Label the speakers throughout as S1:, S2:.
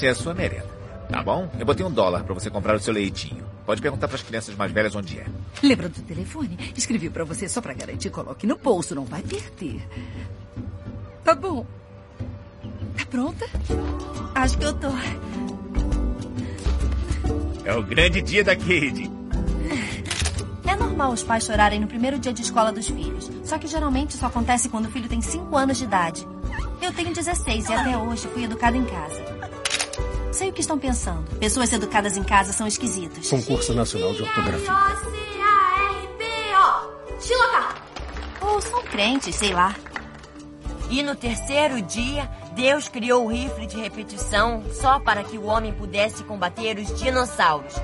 S1: Essa é a sua merenda. Tá bom? Eu botei um dólar pra você comprar o seu leitinho. Pode perguntar pras crianças mais velhas onde é.
S2: Lembra do telefone? Escrevi pra você só pra garantir. Coloque no bolso, não vai perder. Tá bom. Tá pronta?
S3: Acho que eu tô.
S1: É o grande dia da Cade.
S3: É normal os pais chorarem no primeiro dia de escola dos filhos. Só que geralmente isso acontece quando o filho tem 5 anos de idade. Eu tenho 16 e até hoje fui educada em casa. Sei o que estão pensando. Pessoas educadas em casa são esquisitas.
S4: Concurso Nacional de Ortografia.
S3: O Shiloka! Ou são crentes, sei lá.
S5: E no terceiro dia, Deus criou o rifle de repetição só para que o homem pudesse combater os dinossauros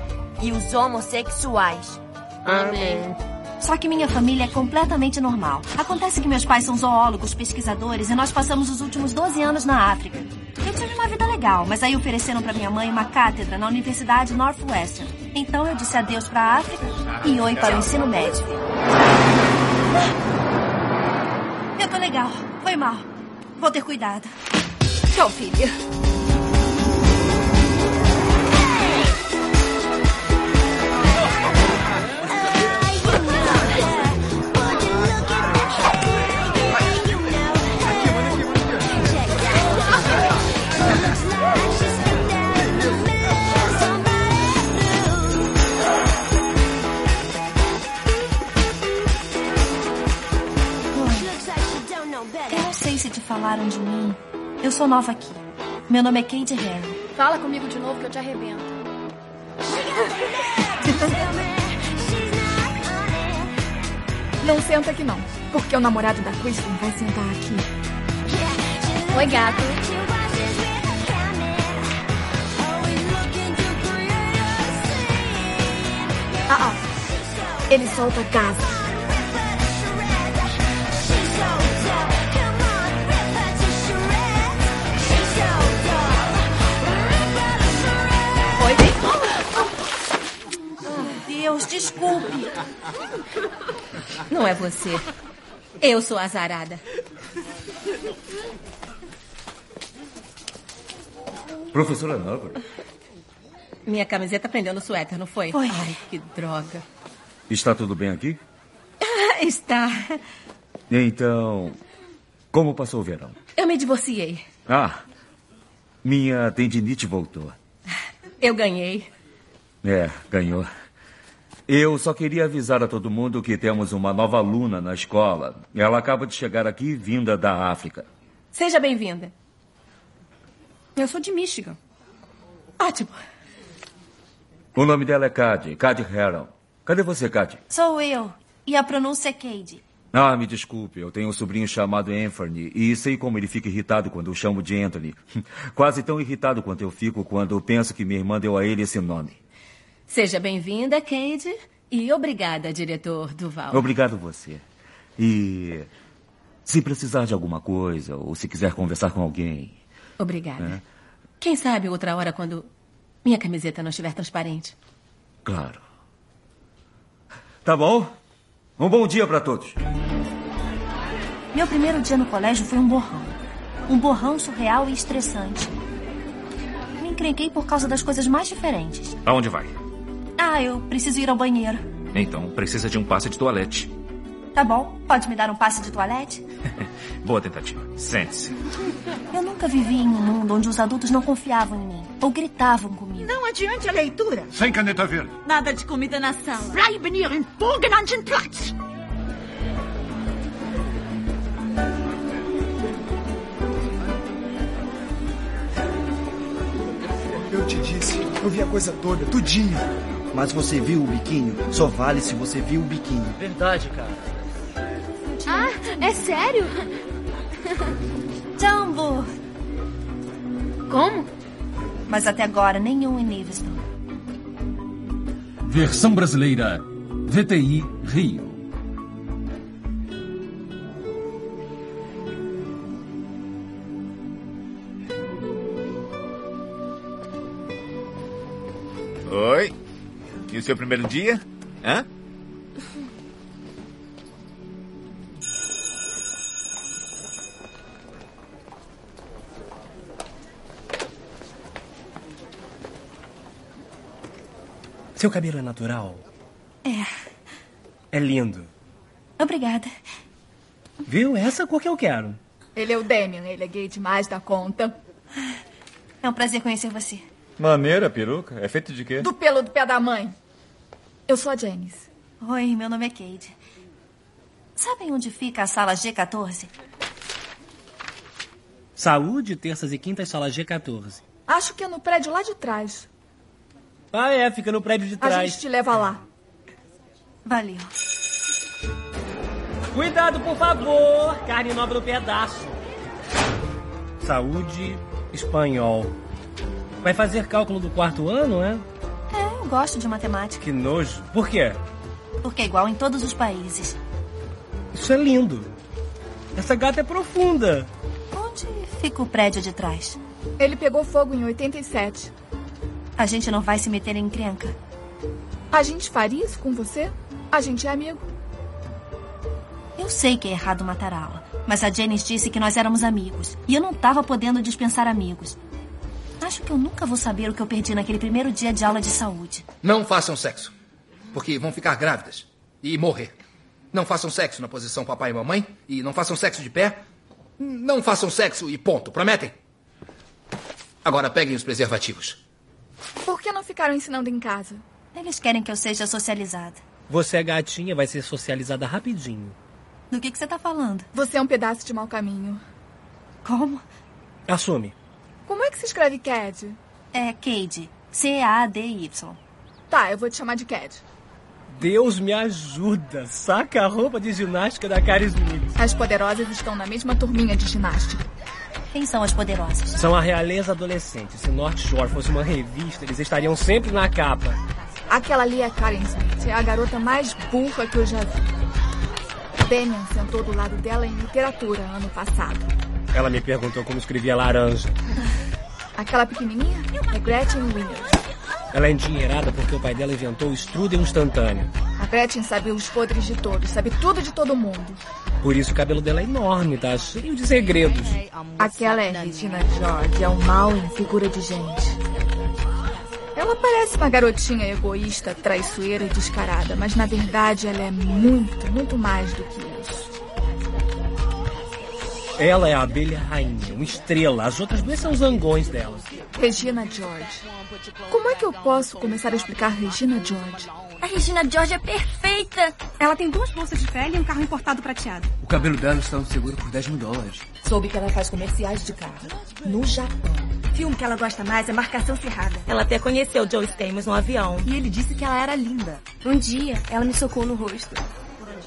S5: e os homossexuais.
S6: Amém.
S3: Só que minha família é completamente normal. Acontece que meus pais são zoólogos, pesquisadores e nós passamos os últimos 12 anos na África. Vida legal, mas aí ofereceram para minha mãe uma cátedra na Universidade Northwestern. Então eu disse adeus para a África e oi para o ensino médio. Eu tô legal. Foi mal. Vou ter cuidado.
S2: Tchau, filha.
S3: Falaram de mim. Eu sou nova aqui. Meu nome é Kate Harry.
S6: Fala comigo de novo que eu te arrebento.
S7: Não senta aqui não, porque o namorado da Kristen vai sentar aqui.
S6: Oi, gato.
S7: Ah, ah. Ele solta casa.
S3: Oi, Deus, desculpe.
S8: Não é você. Eu sou azarada.
S9: Professora Nova,
S8: Minha camiseta prendeu no suéter, não foi?
S3: Foi.
S8: Ai, que droga.
S9: está tudo bem aqui?
S8: Está.
S9: Então, como passou o verão?
S8: Eu me divorciei.
S9: Ah, minha tendinite voltou.
S8: Eu ganhei.
S9: É, ganhou. Eu só queria avisar a todo mundo que temos uma nova aluna na escola. Ela acaba de chegar aqui vinda da África.
S8: Seja bem-vinda.
S7: Eu sou de Michigan.
S8: Ótimo.
S9: O nome dela é Cade, Cade Heron. Cadê você, Cade?
S3: Sou eu. E a pronúncia é Cade.
S9: Ah, me desculpe, eu tenho um sobrinho chamado Anthony e sei como ele fica irritado quando eu chamo de Anthony. Quase tão irritado quanto eu fico quando penso que minha irmã deu a ele esse nome.
S8: Seja bem-vinda, Cade. E obrigada, diretor Duval.
S9: Obrigado você. E se precisar de alguma coisa ou se quiser conversar com alguém,
S8: Obrigada.
S9: né?
S8: Quem sabe outra hora quando minha camiseta não estiver transparente.
S9: Claro. Tá bom? Um bom dia para todos.
S3: Meu primeiro dia no colégio foi um borrão. Um borrão surreal e estressante. Me encrenquei por causa das coisas mais diferentes.
S1: Aonde vai?
S3: Ah, eu preciso ir ao banheiro.
S1: Então, precisa de um passe de toalete.
S3: Tá bom? Pode me dar um passe de toalete?
S1: Boa tentativa. Sente-se.
S3: Eu nunca vivi em um mundo onde os adultos não confiavam em mim ou gritavam comigo.
S10: Não adiante a leitura.
S11: Sem caneta verde.
S10: Nada de comida na sala. Bleiben Ihren vorgenannten Platz.
S12: Eu te disse, eu vi a coisa toda, tudinho.
S13: Mas você viu o biquinho? Só vale se você viu o biquinho.
S14: Verdade, cara.
S6: Ah, é sério?
S3: Jumbo!
S6: Como?
S3: Mas até agora, nenhum em Livingston.
S15: Versão brasileira. VTI Rio.
S1: Oi. O seu primeiro dia? Hã?
S16: Seu cabelo é natural?
S3: É.
S16: É lindo.
S3: Obrigada.
S16: Viu? Essa cor que eu quero.
S7: Ele é o Damien. Ele é gay demais da conta.
S3: É um prazer conhecer você.
S9: Maneira, peruca. É feito de quê?
S7: Do pelo do pé da mãe. Eu sou a Janice.
S3: Oi, meu nome é Cade. Sabem onde fica a sala G14?
S16: Saúde, terças e quintas, sala G14.
S7: Acho que é no prédio lá de trás.
S16: Ah, é, fica no prédio de
S7: A
S16: trás.
S7: gente te leva lá.
S3: Valeu.
S16: Cuidado, por favor! Carne nova no pedaço. Saúde, espanhol. Vai fazer cálculo do quarto ano, é?
S3: Eu gosto de matemática.
S16: Que nojo. Por quê?
S3: Porque é igual em todos os países.
S16: Isso é lindo. Essa gata é profunda.
S3: Onde fica o prédio de trás?
S7: Ele pegou fogo em 87.
S3: A gente não vai se meter em encrenca.
S7: A gente faria isso com você? A gente é amigo.
S3: Eu sei que é errado matar a Ala, mas a Janice disse que nós éramos amigos. E eu não estava podendo dispensar amigos. Acho que eu nunca vou saber o que eu perdi naquele primeiro dia de aula de saúde.
S17: Não façam sexo. Porque vão ficar grávidas e morrer. Não façam sexo na posição papai e mamãe. E não façam sexo de pé. Não façam sexo e ponto. Prometem? Agora peguem os preservativos.
S7: Por que não ficaram ensinando em casa?
S3: Eles querem que eu seja socializada.
S16: Você é gatinha, vai ser socializada rapidinho.
S3: Do que, que você está falando?
S7: Você é um pedaço de mau caminho.
S3: Como?
S16: Assume.
S7: Como é que se escreve Cad?
S3: É Cade. C-A-D-Y.
S7: Tá, eu vou te chamar de Cad.
S16: Deus me ajuda. Saca a roupa de ginástica da Cara Smith.
S7: As poderosas estão na mesma turminha de ginástica.
S3: Quem são as poderosas?
S16: São a realeza adolescente. Se North Shore fosse uma revista, eles estariam sempre na capa.
S7: Aquela ali é Karen Smith. É a garota mais burra que eu já vi. Damian sentou do lado dela em literatura ano passado.
S16: Ela me perguntou como escrevia laranja.
S7: Aquela pequenininha é Gretchen Winners.
S16: Ela é endinheirada porque o pai dela inventou o strudel instantâneo.
S7: A Gretchen sabe os podres de todos, sabe tudo de todo mundo.
S16: Por isso o cabelo dela é enorme, tá cheio de segredos.
S7: Aquela é Regina George, é um mal em figura de gente. Ela parece uma garotinha egoísta, traiçoeira e descarada, mas na verdade ela é muito, muito mais do que isso.
S16: Ela é a abelha rainha, uma estrela. As outras duas são os zangões dela.
S7: Regina George. Como é que eu posso começar a explicar Regina George?
S18: A Regina George é perfeita.
S19: Ela tem duas bolsas de pele e um carro importado prateado.
S20: O cabelo dela está no seguro por 10 mil dólares.
S21: Soube que ela faz comerciais de carro. No Japão.
S19: O filme que ela gosta mais é Marcação Cerrada.
S5: Ela até conheceu Joe Stamos no avião.
S19: E ele disse que ela era linda. Um dia, ela me socou no rosto.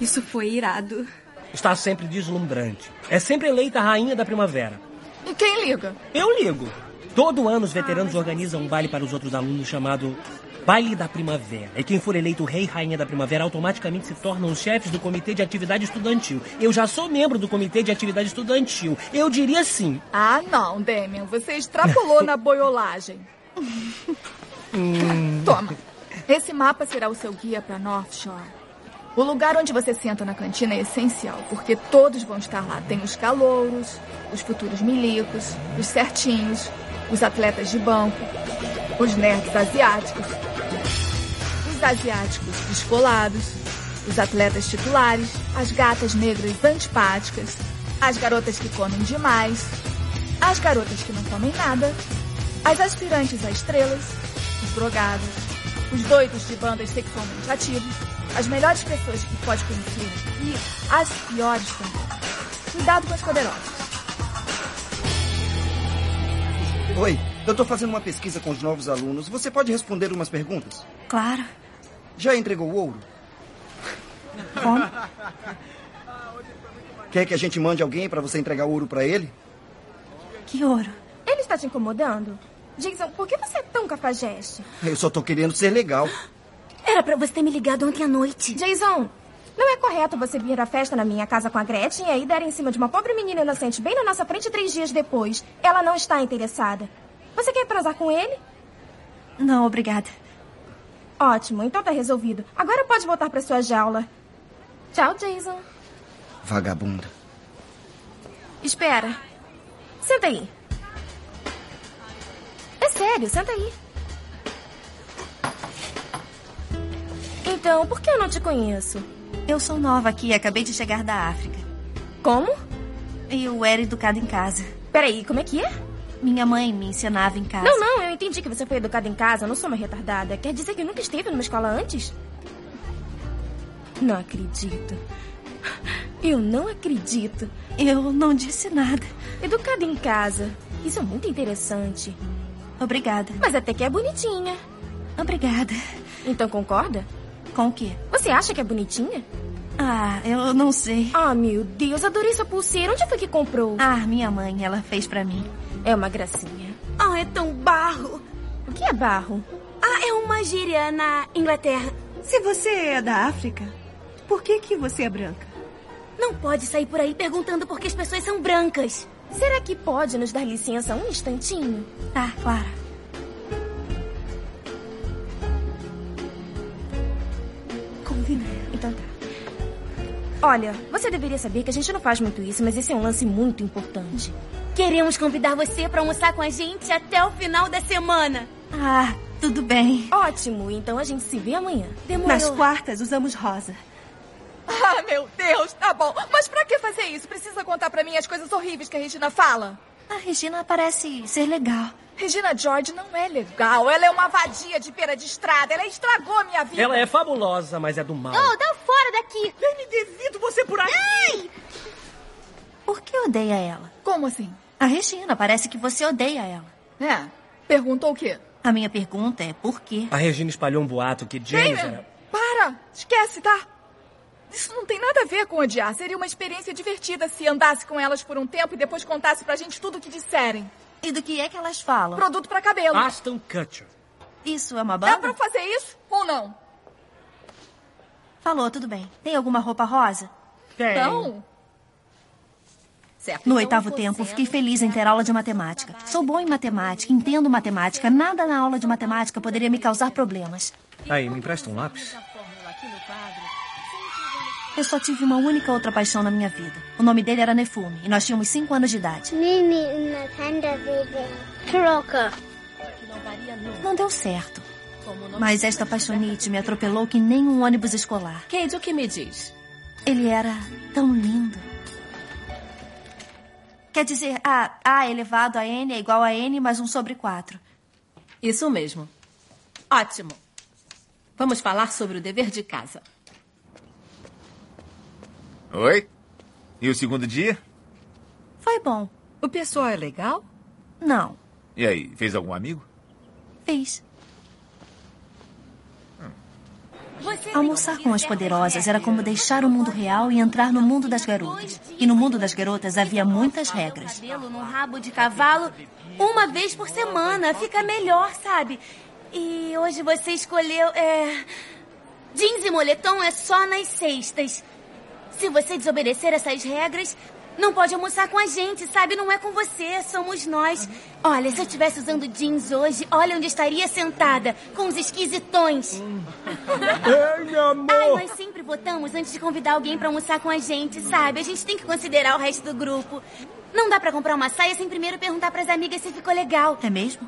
S19: Isso foi irado.
S16: Está sempre deslumbrante. É sempre eleita a rainha da primavera.
S7: E quem liga?
S16: Eu ligo. Todo ano os veteranos organizam um baile para os outros alunos chamado Baile da Primavera. E quem for eleito rei e rainha da primavera automaticamente se tornam os chefes do comitê de atividade estudantil. Eu já sou membro do comitê de atividade estudantil. Eu diria sim.
S7: Ah, não, Damian. Você extrapolou na boiolagem.
S16: Hum.
S7: Toma. Esse mapa será o seu guia para North Shore. O lugar onde você senta na cantina é essencial, porque todos vão estar lá. Tem os calouros, os futuros milicos, os certinhos, os atletas de banco, os nerds asiáticos, os asiáticos descolados, os atletas titulares, as gatas negras antipáticas, as garotas que comem demais, as garotas que não comem nada, as aspirantes a estrelas, os drogados, os doidos de bandas sexualmente ativos, as melhores pessoas que pode conhecer e as piores também. Cuidado com as poderosas.
S22: Oi, eu tô fazendo uma pesquisa com os novos alunos. Você pode responder umas perguntas?
S3: Claro.
S22: Já entregou o ouro?
S3: Como?
S22: Quer que a gente mande alguém para você entregar ouro para ele?
S3: Que ouro?
S23: Ele está te incomodando? Jason, por que você é tão cafajeste?
S22: Eu só tô querendo ser legal.
S23: Era pra você ter me ligado ontem à noite. Jason, não é correto você vir à festa na minha casa com a Gretchen e aí dar em cima de uma pobre menina inocente bem na nossa frente três dias depois. Ela não está interessada. Você quer transar com ele?
S3: Não, obrigada.
S23: Ótimo, então tá resolvido. Agora pode voltar pra sua jaula. Tchau, Jason.
S22: Vagabunda.
S23: Espera. Senta aí. É sério, senta aí. Então, por que eu não te conheço?
S3: Eu sou nova aqui, acabei de chegar da África.
S23: Como?
S3: Eu era educada em casa.
S23: Peraí, como é que é?
S3: Minha mãe me ensinava em casa.
S23: Não, não, eu entendi que você foi educada em casa. Eu não sou uma retardada. Quer dizer que nunca esteve numa escola antes? Não acredito. Eu não acredito.
S3: Eu não disse nada.
S23: Educada em casa. Isso é muito interessante.
S3: Obrigada.
S23: Mas até que é bonitinha.
S3: Obrigada.
S23: Então concorda?
S3: Com o quê?
S23: Você acha que é bonitinha?
S3: Ah, eu não sei.
S23: Ah, meu Deus, adorei essa pulseira. Onde foi que comprou?
S3: Ah, minha mãe, ela fez para mim.
S23: É uma gracinha.
S19: Ah, é tão barro.
S23: O que é barro?
S19: Ah, é uma gíria na Inglaterra.
S24: Se você é da África, por que que você é branca?
S19: Não pode sair por aí perguntando por que as pessoas são brancas.
S23: Será que pode nos dar licença um instantinho?
S3: Tá, Clara.
S23: Então tá. Olha, você deveria saber que a gente não faz muito isso, mas esse é um lance muito importante.
S19: Queremos convidar você para almoçar com a gente até o final da semana.
S3: Ah, tudo bem.
S23: Ótimo, então a gente se vê amanhã.
S24: Demorou. Nas quartas usamos rosa.
S7: Ah, meu Deus, tá bom. Mas pra que fazer isso? Precisa contar pra mim as coisas horríveis que a Regina fala?
S3: A Regina parece ser legal.
S7: Regina George não é legal. Ela é uma vadia de pera de estrada. Ela estragou a minha vida.
S16: Ela é fabulosa, mas é do mal.
S19: Oh, dá fora daqui.
S24: Eu me devido você por aqui.
S19: Ai!
S3: Por que odeia ela?
S7: Como assim?
S3: A Regina, parece que você odeia ela.
S7: É. Perguntou o quê?
S3: A minha pergunta é por quê?
S16: A Regina espalhou um boato que James
S7: Damon,
S16: era...
S7: para! Esquece, tá? Isso não tem nada a ver com odiar. Seria uma experiência divertida se andasse com elas por um tempo e depois contasse pra gente tudo o que disserem.
S3: E do que é que elas falam?
S7: Produto pra cabelo.
S16: Aston Kutcher.
S3: Isso é uma banda?
S7: Dá pra fazer isso ou não?
S3: Falou, tudo bem. Tem alguma roupa rosa?
S16: Tem.
S7: Não.
S3: Certo, no oitavo tempo, fiquei feliz em ter aula de matemática. Sou bom em matemática, entendo matemática. Nada na aula de matemática poderia me causar problemas.
S16: Aí, me empresta um lápis?
S3: Eu só tive uma única outra paixão na minha vida. O nome dele era Nefume e nós tínhamos cinco anos de idade.
S25: Mimi, uma panda bebê. Troca.
S3: Não deu certo. Mas esta paixonite me atropelou que nem um ônibus escolar.
S8: Kate, o que me diz?
S3: Ele era tão lindo. Quer dizer, A, a elevado a N é igual a N mais um sobre quatro.
S8: Isso mesmo. Ótimo. Vamos falar sobre o dever de casa.
S26: Oi? E o segundo dia?
S3: Foi bom.
S2: O pessoal é legal?
S3: Não.
S26: E aí, fez algum amigo?
S3: Fiz. Almoçar com as poderosas era como deixar o mundo real e entrar no mundo das garotas. E no mundo das garotas havia muitas regras.
S19: Cabelo no rabo de cavalo uma vez por semana. Fica melhor, sabe? E hoje você escolheu. É... Jeans e moletom é só nas sextas. Se você desobedecer essas regras, não pode almoçar com a gente, sabe? Não é com você, somos nós. Olha, se eu estivesse usando jeans hoje, olha onde estaria sentada, com os esquisitões.
S16: Ei, meu amor!
S19: Ai, nós sempre votamos antes de convidar alguém pra almoçar com a gente, sabe? A gente tem que considerar o resto do grupo. Não dá pra comprar uma saia sem primeiro perguntar pras amigas se ficou legal.
S3: É mesmo?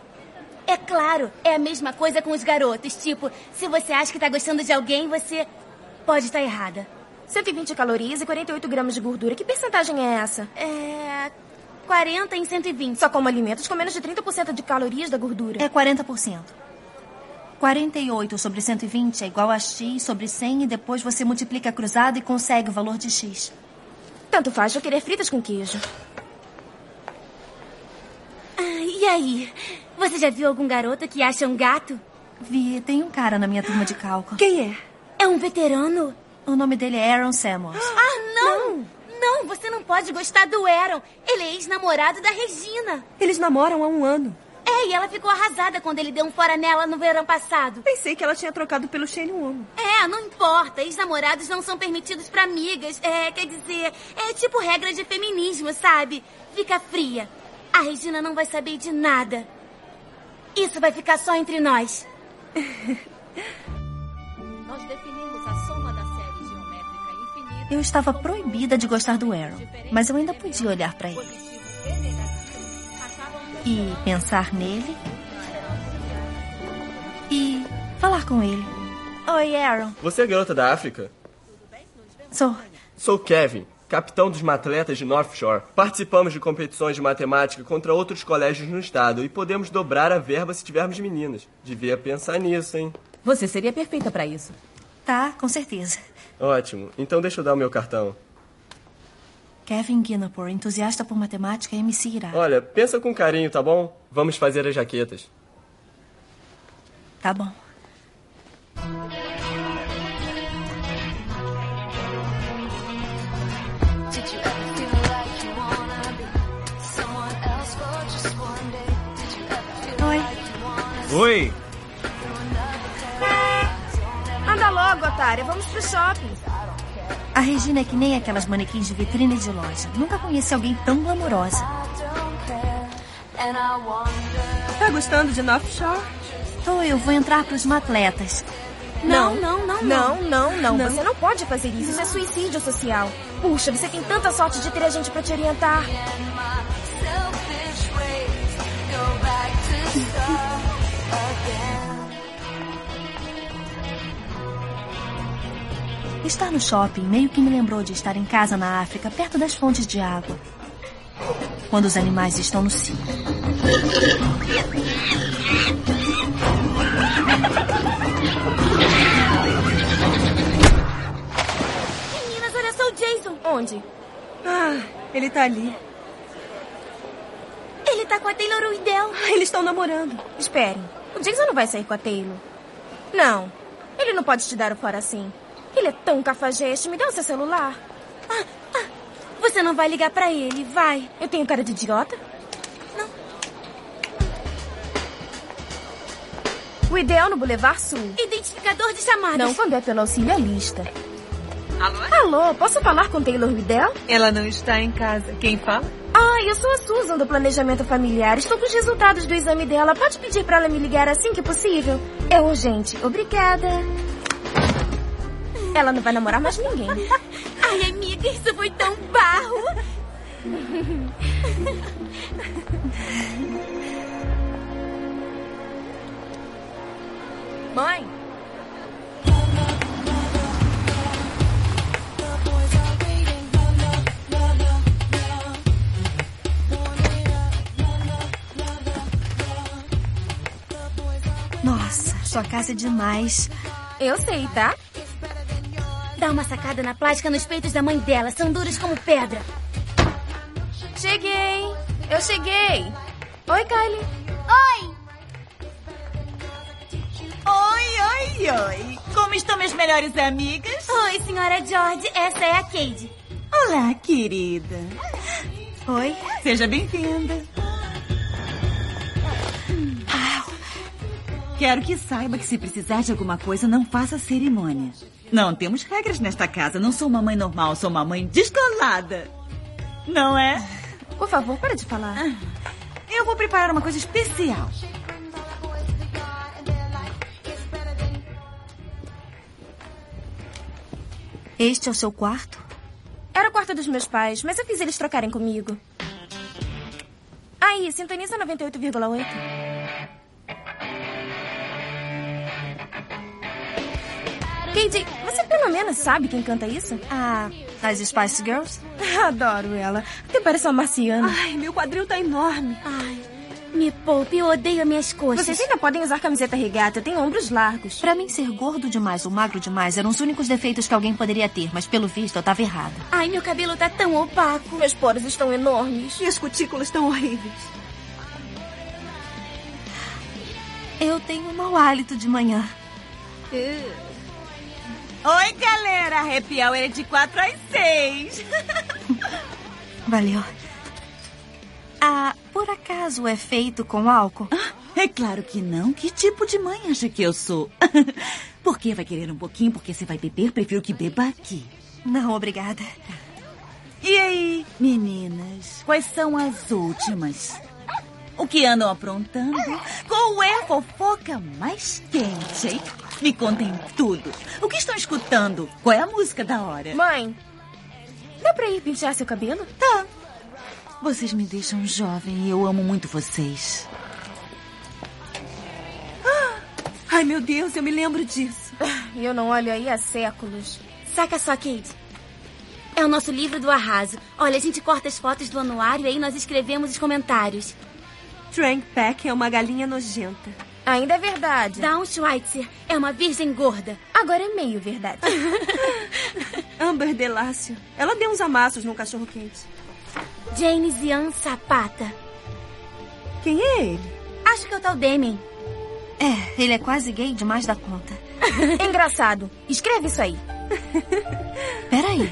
S19: É claro, é a mesma coisa com os garotos. Tipo, se você acha que tá gostando de alguém, você pode estar errada.
S23: 120 calorias e 48 gramas de gordura. Que percentagem é essa?
S19: É. 40 em 120.
S23: Só como alimentos com menos de 30% de calorias da gordura.
S3: É 40%. 48 sobre 120 é igual a x sobre 100 e depois você multiplica a cruzada e consegue o valor de x.
S23: Tanto faz eu querer fritas com queijo.
S19: Ah, e aí? Você já viu algum garoto que acha um gato?
S3: Vi, tem um cara na minha turma de cálculo.
S19: Quem é? É um veterano?
S3: O nome dele é Aaron Samuels.
S19: Ah, não! não! Não, você não pode gostar do Aaron. Ele é ex-namorado da Regina.
S24: Eles namoram há um ano.
S19: É, e ela ficou arrasada quando ele deu um fora nela no verão passado.
S24: Pensei que ela tinha trocado pelo Shane Woman.
S19: É, não importa. Ex-namorados não são permitidos pra amigas. É, quer dizer, é tipo regra de feminismo, sabe? Fica fria. A Regina não vai saber de nada. Isso vai ficar só entre nós.
S8: Nós definimos a
S3: Eu estava proibida de gostar do Aaron, mas eu ainda podia olhar para ele. E pensar nele. E falar com ele. Oi, Aaron.
S27: Você é garota da África?
S3: Sou.
S27: Sou Kevin, capitão dos matletas de North Shore. Participamos de competições de matemática contra outros colégios no estado e podemos dobrar a verba se tivermos meninas. Devia pensar nisso, hein?
S21: Você seria perfeita para isso.
S3: Tá, com certeza.
S27: Ótimo. Então deixa eu dar o meu cartão.
S3: Kevin Guinapor, entusiasta por matemática, MC Irá.
S27: Olha, pensa com carinho, tá bom? Vamos fazer as jaquetas.
S3: Tá bom. Oi.
S16: Oi.
S23: Anda logo, otária. Vamos pro shopping.
S3: A Regina é que nem aquelas manequins de vitrine de loja. Nunca conheci alguém tão glamourosa.
S24: Tá gostando de North Shore?
S3: Tô, eu vou entrar pros matletas.
S23: Não, não, não, não, não, não, Você não pode fazer isso. Isso é suicídio social. Puxa, você tem tanta sorte de ter a gente pra te orientar.
S3: Estar no shopping meio que me lembrou de estar em casa na África, perto das fontes de água. Quando os animais estão no cio.
S19: Meninas, olha só o Jason.
S23: Onde?
S24: Ah, ele tá ali.
S19: Ele tá com a Taylor Widell.
S24: Eles estão namorando.
S23: Esperem. O Jason não vai sair com a Taylor. Não. Ele não pode te dar o fora assim. Ele é tão cafajeste. Me dá o seu celular.
S19: Ah, ah, você não vai ligar pra ele, vai.
S23: Eu tenho cara de idiota?
S19: Não.
S23: O ideal no Boulevard Sul.
S19: Identificador de chamadas.
S23: Não quando é pelo auxiliarista.
S24: Alô?
S23: Alô, posso falar com Taylor Widell?
S24: Ela não está em casa. Quem fala?
S23: Ah, eu sou a Susan do Planejamento Familiar. Estou com os resultados do exame dela. Pode pedir para ela me ligar assim que possível? É urgente. Obrigada. Ela não vai namorar mais ninguém.
S19: Ai, amiga, isso foi tão barro.
S23: Mãe?
S3: Nossa, sua casa é demais.
S23: Eu sei, tá?
S19: Dá uma sacada na plástica nos peitos da mãe dela. São duros como pedra.
S23: Cheguei. Eu cheguei. Oi, Kylie.
S19: Oi!
S10: Oi, oi, oi. Como estão minhas melhores amigas?
S19: Oi, senhora George. Essa é a Cade.
S10: Olá, querida.
S3: Oi.
S10: Seja bem-vinda. Quero que saiba que se precisar de alguma coisa, não faça cerimônia. Não temos regras nesta casa. Não sou uma mãe normal, sou uma mãe descolada. Não é?
S23: Por favor, para de falar.
S10: Eu vou preparar uma coisa especial.
S3: Este é o seu quarto?
S23: Era o quarto dos meus pais, mas eu fiz eles trocarem comigo. Aí, sintoniza 98,8. Katie, você pelo menos sabe quem canta isso?
S3: Ah, as Spice Girls?
S23: Adoro ela. Até parece uma marciana.
S24: Ai, meu quadril tá enorme.
S19: Ai, me poupe, eu odeio minhas coxas.
S23: Vocês ainda podem usar camiseta regata, eu tenho ombros largos.
S3: Pra mim, ser gordo demais ou magro demais eram os únicos defeitos que alguém poderia ter, mas pelo visto eu tava errada.
S19: Ai, meu cabelo tá tão opaco.
S23: Meus poros estão enormes.
S24: E as cutículas estão horríveis.
S3: Eu tenho um mau hálito de manhã.
S10: Oi, galera. Happy Hour é de 4 às 6.
S3: Valeu. Ah, por acaso é feito com álcool?
S10: É claro que não. Que tipo de mãe acha que eu sou? Por que vai querer um pouquinho? Porque você vai beber? Prefiro que beba aqui.
S3: Não, obrigada.
S10: E aí, meninas? Quais são as últimas? O que andam aprontando? Qual é a fofoca mais quente, hein? Me contem tudo. O que estão escutando? Qual é a música da hora?
S23: Mãe, dá pra ir pentear seu cabelo?
S10: Tá. Vocês me deixam jovem e eu amo muito vocês.
S24: Ah,
S18: Ai, meu Deus, eu me lembro disso.
S23: Eu não olho aí há séculos.
S19: Saca só, Kate. É o nosso livro do arraso. Olha, a gente corta as fotos do anuário e aí nós escrevemos os comentários.
S18: Trank Pack é uma galinha nojenta.
S23: Ainda é verdade.
S19: Dawn Schweitzer é uma virgem gorda.
S23: Agora é meio verdade.
S18: Amber Delácio. Ela deu uns amassos no cachorro quente.
S19: Jane Zian Sapata.
S18: Quem é ele?
S19: Acho que é o tal Demian.
S3: É, ele é quase gay demais da conta.
S23: Engraçado. Escreve isso aí.
S3: Peraí.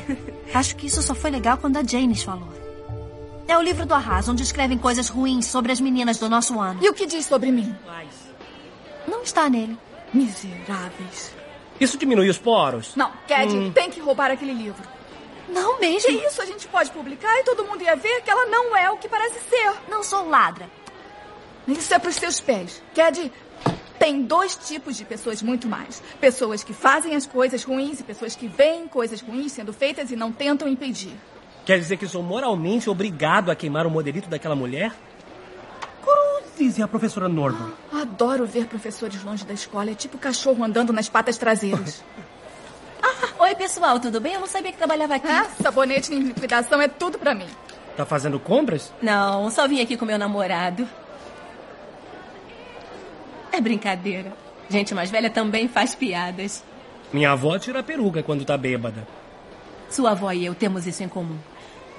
S3: Acho que isso só foi legal quando a Janis falou. É o livro do Arraso, onde escrevem coisas ruins sobre as meninas do nosso ano.
S7: E o que diz sobre mim?
S3: Não está nele.
S7: Miseráveis.
S16: Isso diminui os poros?
S7: Não, Cad,
S16: Hum.
S7: tem que roubar aquele livro.
S3: Não mesmo.
S7: Que isso? A gente pode publicar e todo mundo ia ver que ela não é o que parece ser.
S3: Não sou ladra.
S7: Isso é pros seus pés. Cad, tem dois tipos de pessoas muito mais. Pessoas que fazem as coisas ruins e pessoas que veem coisas ruins sendo feitas e não tentam impedir.
S16: Quer dizer que sou moralmente obrigado a queimar o modelito daquela mulher? Cruzes e a professora Norman.
S7: Adoro ver professores longe da escola. É tipo cachorro andando nas patas traseiras.
S8: Oi, pessoal, tudo bem? Eu não sabia que trabalhava aqui.
S7: Ah, sabonete em liquidação é tudo pra mim.
S16: Tá fazendo compras?
S8: Não, só vim aqui com meu namorado. É brincadeira. Gente mais velha também faz piadas.
S16: Minha avó tira a peruca quando tá bêbada.
S8: Sua avó e eu temos isso em comum.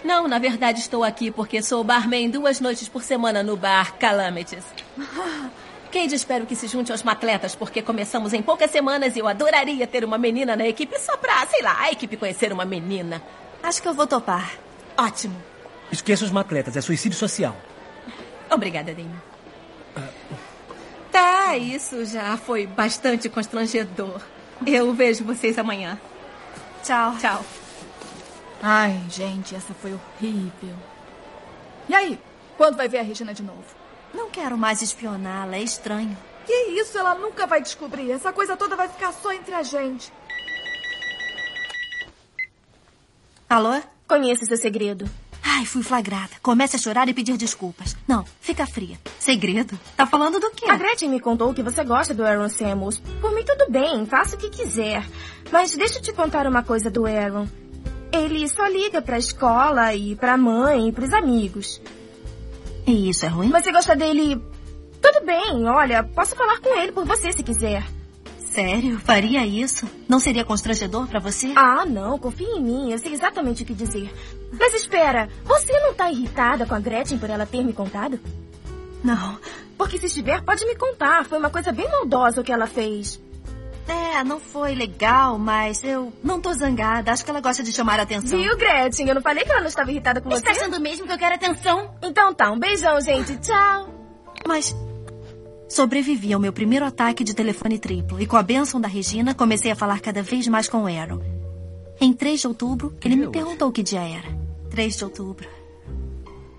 S8: Não, na verdade estou aqui porque sou barman duas noites por semana no bar Calamities. Cade, espero que se junte aos matletas, porque começamos em poucas semanas e eu adoraria ter uma menina na equipe só pra, sei lá, a equipe conhecer uma menina.
S3: Acho que eu vou topar.
S8: Ótimo.
S16: Esqueça os matletas, é suicídio social.
S8: Obrigada, Dina. Tá, isso já foi bastante constrangedor. Eu vejo vocês amanhã.
S3: Tchau.
S8: Tchau.
S7: Ai, gente, essa foi horrível. E aí? Quando vai ver a Regina de novo?
S3: Não quero mais espioná-la, é estranho.
S7: Que isso? Ela nunca vai descobrir. Essa coisa toda vai ficar só entre a gente.
S3: Alô?
S23: Conheço seu segredo.
S3: Ai, fui flagrada. Comece a chorar e pedir desculpas. Não, fica fria. Segredo? Tá falando do quê?
S23: A Gretchen me contou que você gosta do Aaron Samuels. Por mim, tudo bem, faça o que quiser. Mas deixa eu te contar uma coisa do Aaron. Ele só liga pra escola e pra mãe e pros amigos.
S3: E isso é ruim?
S23: Você gosta dele? Tudo bem, olha, posso falar com ele por você se quiser.
S3: Sério? Faria isso? Não seria constrangedor pra você?
S23: Ah, não, confie em mim, eu sei exatamente o que dizer. Mas espera, você não tá irritada com a Gretchen por ela ter me contado?
S3: Não.
S23: Porque se estiver, pode me contar. Foi uma coisa bem maldosa o que ela fez.
S3: É, não foi legal, mas eu não tô zangada. Acho que ela gosta de chamar a atenção.
S23: Viu, Gretchen? Eu não falei que ela não estava irritada com você?
S19: Está achando mesmo que eu quero atenção?
S23: Então tá, um beijão, gente. Tchau.
S3: Mas sobrevivi ao meu primeiro ataque de telefone triplo e com a bênção da Regina comecei a falar cada vez mais com o Aaron. Em 3 de outubro, ele me perguntou que dia era. 3 de outubro.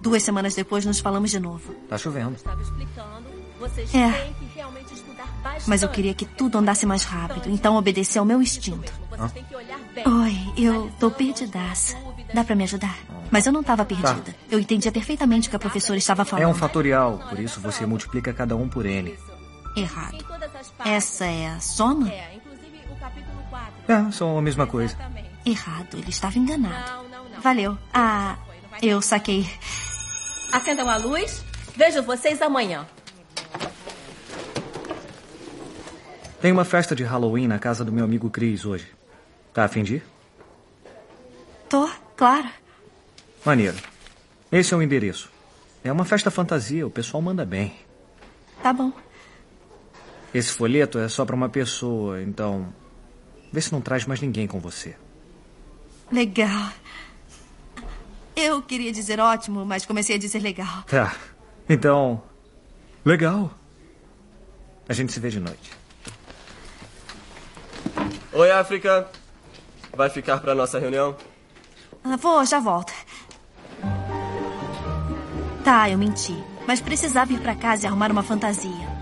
S3: Duas semanas depois nos falamos de novo.
S22: Tá chovendo.
S8: Vocês
S3: É. Mas eu queria que tudo andasse mais rápido, então obedeci ao meu instinto.
S8: Bem.
S3: Oi, eu tô perdidaça. Dá pra me ajudar? Mas eu não tava perdida. Eu entendia perfeitamente o que a professora estava falando.
S22: É um fatorial, por isso você multiplica cada um por n.
S3: Errado. Essa é a soma?
S8: É, inclusive o capítulo 4.
S22: É, são a mesma coisa.
S3: Errado. Ele estava enganado. Valeu. Ah, eu saquei.
S8: Acendam a luz. Vejo vocês amanhã.
S22: Tem uma festa de Halloween na casa do meu amigo Chris hoje. Tá a fim de ir?
S3: Tô, claro.
S22: Maneiro. Esse é o endereço. É uma festa fantasia, o pessoal manda bem.
S3: Tá bom.
S22: Esse folheto é só pra uma pessoa, então. Vê se não traz mais ninguém com você.
S3: Legal. Eu queria dizer ótimo, mas comecei a dizer legal.
S22: Tá. Então. Legal. A gente se vê de noite.
S27: Oi, África. Vai ficar pra nossa reunião?
S3: Ah, vou, já volto. Tá, eu menti. Mas precisava ir pra casa e arrumar uma fantasia.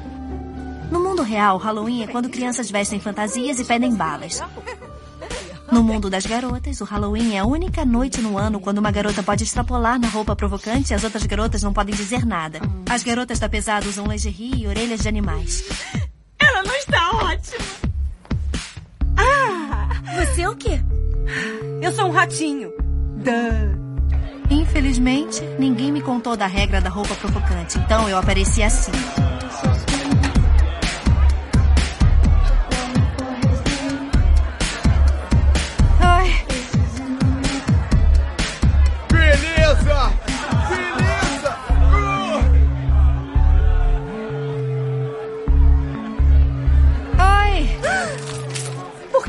S3: No mundo real, Halloween é quando crianças vestem fantasias e pedem balas. No mundo das garotas, o Halloween é a única noite no ano quando uma garota pode extrapolar na roupa provocante e as outras garotas não podem dizer nada. As garotas da pesada usam lingerie e orelhas de animais.
S10: Ela não está
S18: Tá ótimo. Ah!
S3: Você é o quê?
S18: Eu sou um ratinho. Duh.
S3: Infelizmente, ninguém me contou da regra da roupa provocante, então eu apareci assim.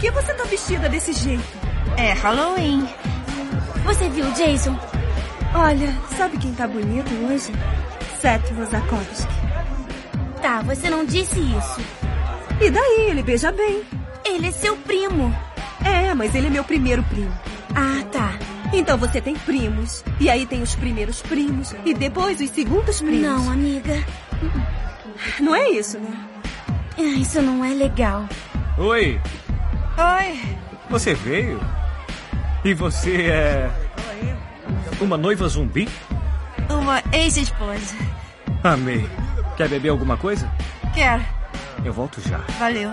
S18: Que você tá vestida desse jeito?
S3: É Halloween.
S19: Você viu, Jason?
S18: Olha, sabe quem tá bonito hoje? Seth Rosakovsky.
S19: Tá, você não disse isso.
S18: E daí? Ele beija bem.
S19: Ele é seu primo.
S18: É, mas ele é meu primeiro primo.
S19: Ah, tá.
S18: Então você tem primos. E aí tem os primeiros primos. E depois os segundos primos.
S19: Não, amiga.
S18: Não é isso, né?
S19: Ah, Isso não é legal.
S22: Oi,
S3: Oi.
S22: você veio? E você é. Uma noiva zumbi?
S3: Uma ex-esposa.
S22: Amei. Quer beber alguma coisa?
S3: Quero.
S22: Eu volto já.
S3: Valeu.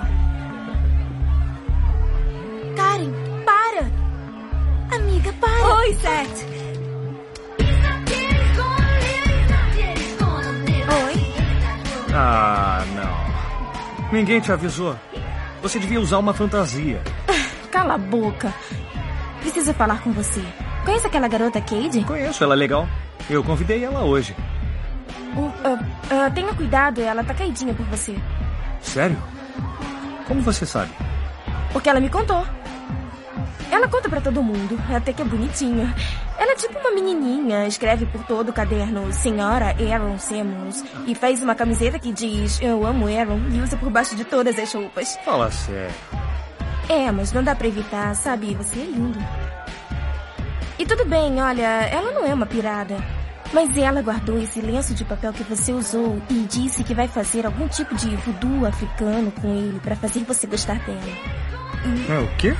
S19: Karen, para! Amiga, para!
S18: Oi, Seth.
S19: Oi?
S22: Ah, não. Ninguém te avisou. Você devia usar uma fantasia.
S23: Cala a boca. Preciso falar com você. Conhece aquela garota Cade?
S22: Conheço, ela é legal. Eu convidei ela hoje.
S23: Uh, uh, uh, tenha cuidado, ela tá caidinha por você.
S22: Sério? Como você sabe?
S23: Porque ela me contou. Ela conta pra todo mundo, até que é bonitinha. Ela é tipo uma menininha, escreve por todo o caderno Senhora Aaron Simmons e faz uma camiseta que diz Eu amo Aaron e usa por baixo de todas as roupas.
S22: Fala sério.
S23: É, mas não dá pra evitar, sabe? Você é lindo. E tudo bem, olha, ela não é uma pirada. Mas ela guardou esse lenço de papel que você usou e disse que vai fazer algum tipo de voodoo africano com ele pra fazer você gostar dela.
S22: É o quê?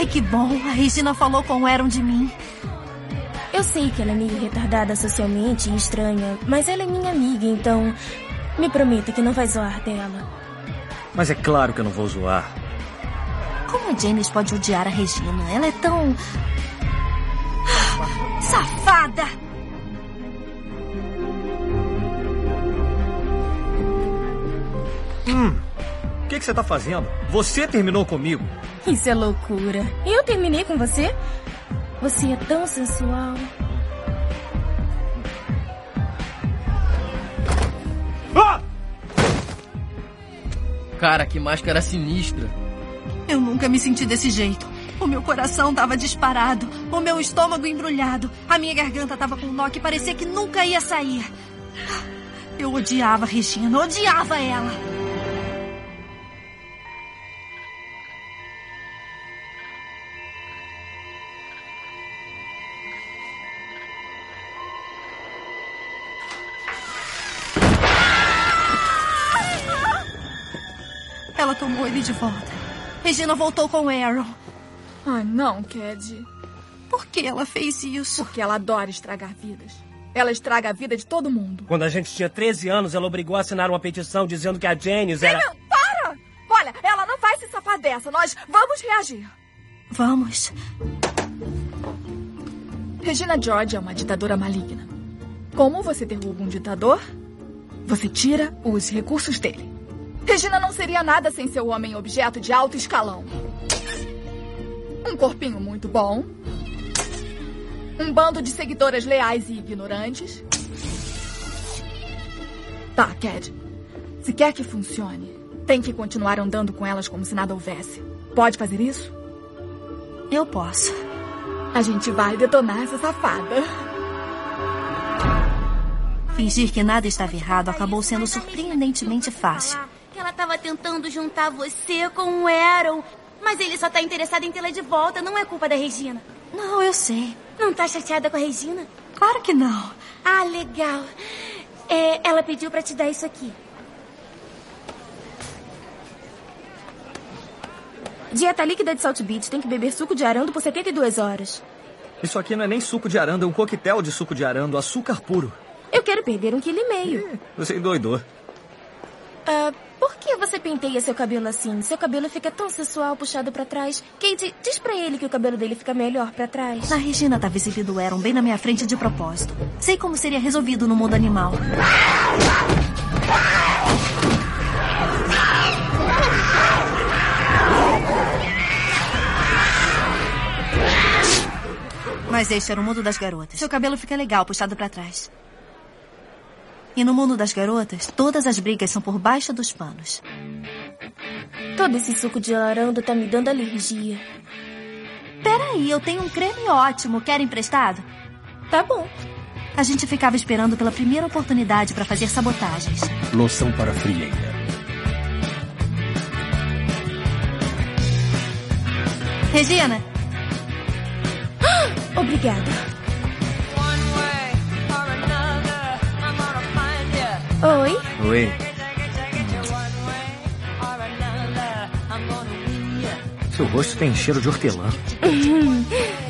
S3: Ai, que bom. A Regina falou com o Aaron de mim.
S23: Eu sei que ela é meio retardada socialmente e estranha, mas ela é minha amiga, então me prometa que não vai zoar dela.
S22: Mas é claro que eu não vou zoar.
S3: Como a Janice pode odiar a Regina? Ela é tão. Safada!
S22: Hum. O que, que você tá fazendo? Você terminou comigo.
S23: Isso é loucura. Eu terminei com você? Você é tão sensual.
S22: Ah!
S20: Cara, que máscara sinistra.
S3: Eu nunca me senti desse jeito. O meu coração tava disparado, o meu estômago embrulhado, a minha garganta tava com um nó que parecia que nunca ia sair. Eu odiava a Regina, odiava ela. Tomou ele de volta. Regina voltou com Aaron.
S7: Ai, não, Cad.
S3: Por que ela fez isso?
S7: Porque ela adora estragar vidas. Ela estraga a vida de todo mundo.
S16: Quando a gente tinha 13 anos, ela obrigou a assinar uma petição dizendo que a Janice era...
S7: Simon, para! Olha, ela não vai se safar dessa. Nós vamos reagir.
S3: Vamos.
S7: Regina George é uma ditadora maligna. Como você derruba um ditador? Você tira os recursos dele. Regina não seria nada sem seu homem objeto de alto escalão. Um corpinho muito bom. Um bando de seguidoras leais e ignorantes. Tá, Cad. Se quer que funcione, tem que continuar andando com elas como se nada houvesse. Pode fazer isso?
S3: Eu posso.
S7: A gente vai detonar essa safada.
S3: Fingir que nada estava errado acabou sendo surpreendentemente fácil.
S19: Ela tava tentando juntar você com o Aaron. Mas ele só tá interessado em tê-la de volta. Não é culpa da Regina.
S3: Não, eu sei.
S19: Não tá chateada com a Regina?
S3: Claro que não.
S19: Ah, legal. É, ela pediu pra te dar isso aqui.
S23: Dieta líquida de Salt Beach tem que beber suco de arando por 72 horas.
S22: Isso aqui não é nem suco de arando, é um coquetel de suco de arando, açúcar puro.
S23: Eu quero perder um quilo e meio.
S22: Você endoidou.
S23: Ah, que você penteia seu cabelo assim? Seu cabelo fica tão sensual puxado pra trás. Kate, diz pra ele que o cabelo dele fica melhor pra trás.
S3: A Regina tava exibindo o Aaron bem na minha frente de propósito. Sei como seria resolvido no mundo animal. Mas este era o mundo das garotas. Seu cabelo fica legal puxado pra trás. E no mundo das garotas, todas as brigas são por baixo dos panos.
S23: Todo esse suco de laranja tá me dando alergia.
S3: Peraí, eu tenho um creme ótimo. Quer emprestado?
S23: Tá bom.
S3: A gente ficava esperando pela primeira oportunidade pra fazer sabotagens.
S16: Loção para frieira.
S3: Regina,
S23: Obrigada. Oi?
S22: Oi. Seu rosto tem cheiro de hortelã.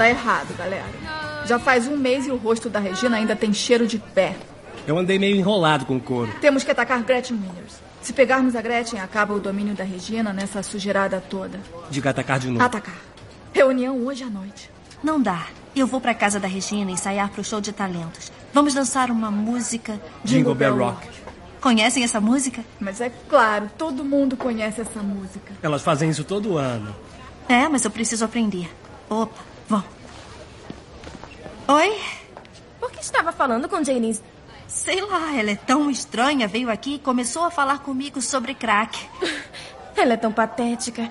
S7: Tá errado, galera. Já faz um mês e o rosto da Regina ainda tem cheiro de pé.
S16: Eu andei meio enrolado com o couro.
S7: Temos que atacar Gretchen Winners. Se pegarmos a Gretchen, acaba o domínio da Regina nessa sujeirada toda.
S16: Diga atacar de novo.
S7: Atacar. Reunião hoje à noite.
S3: não dá. Eu vou pra casa da Regina ensaiar pro show de talentos. Vamos dançar uma música.
S16: Jingle Bell Rock.
S3: Conhecem essa música?
S7: Mas é claro, todo mundo conhece essa música.
S16: Elas fazem isso todo ano.
S3: É, mas eu preciso aprender. Opa, vão. Oi?
S23: Por que estava falando com Janice?
S3: Sei lá, ela é tão estranha. Veio aqui e começou a falar comigo sobre crack.
S23: Ela é tão patética.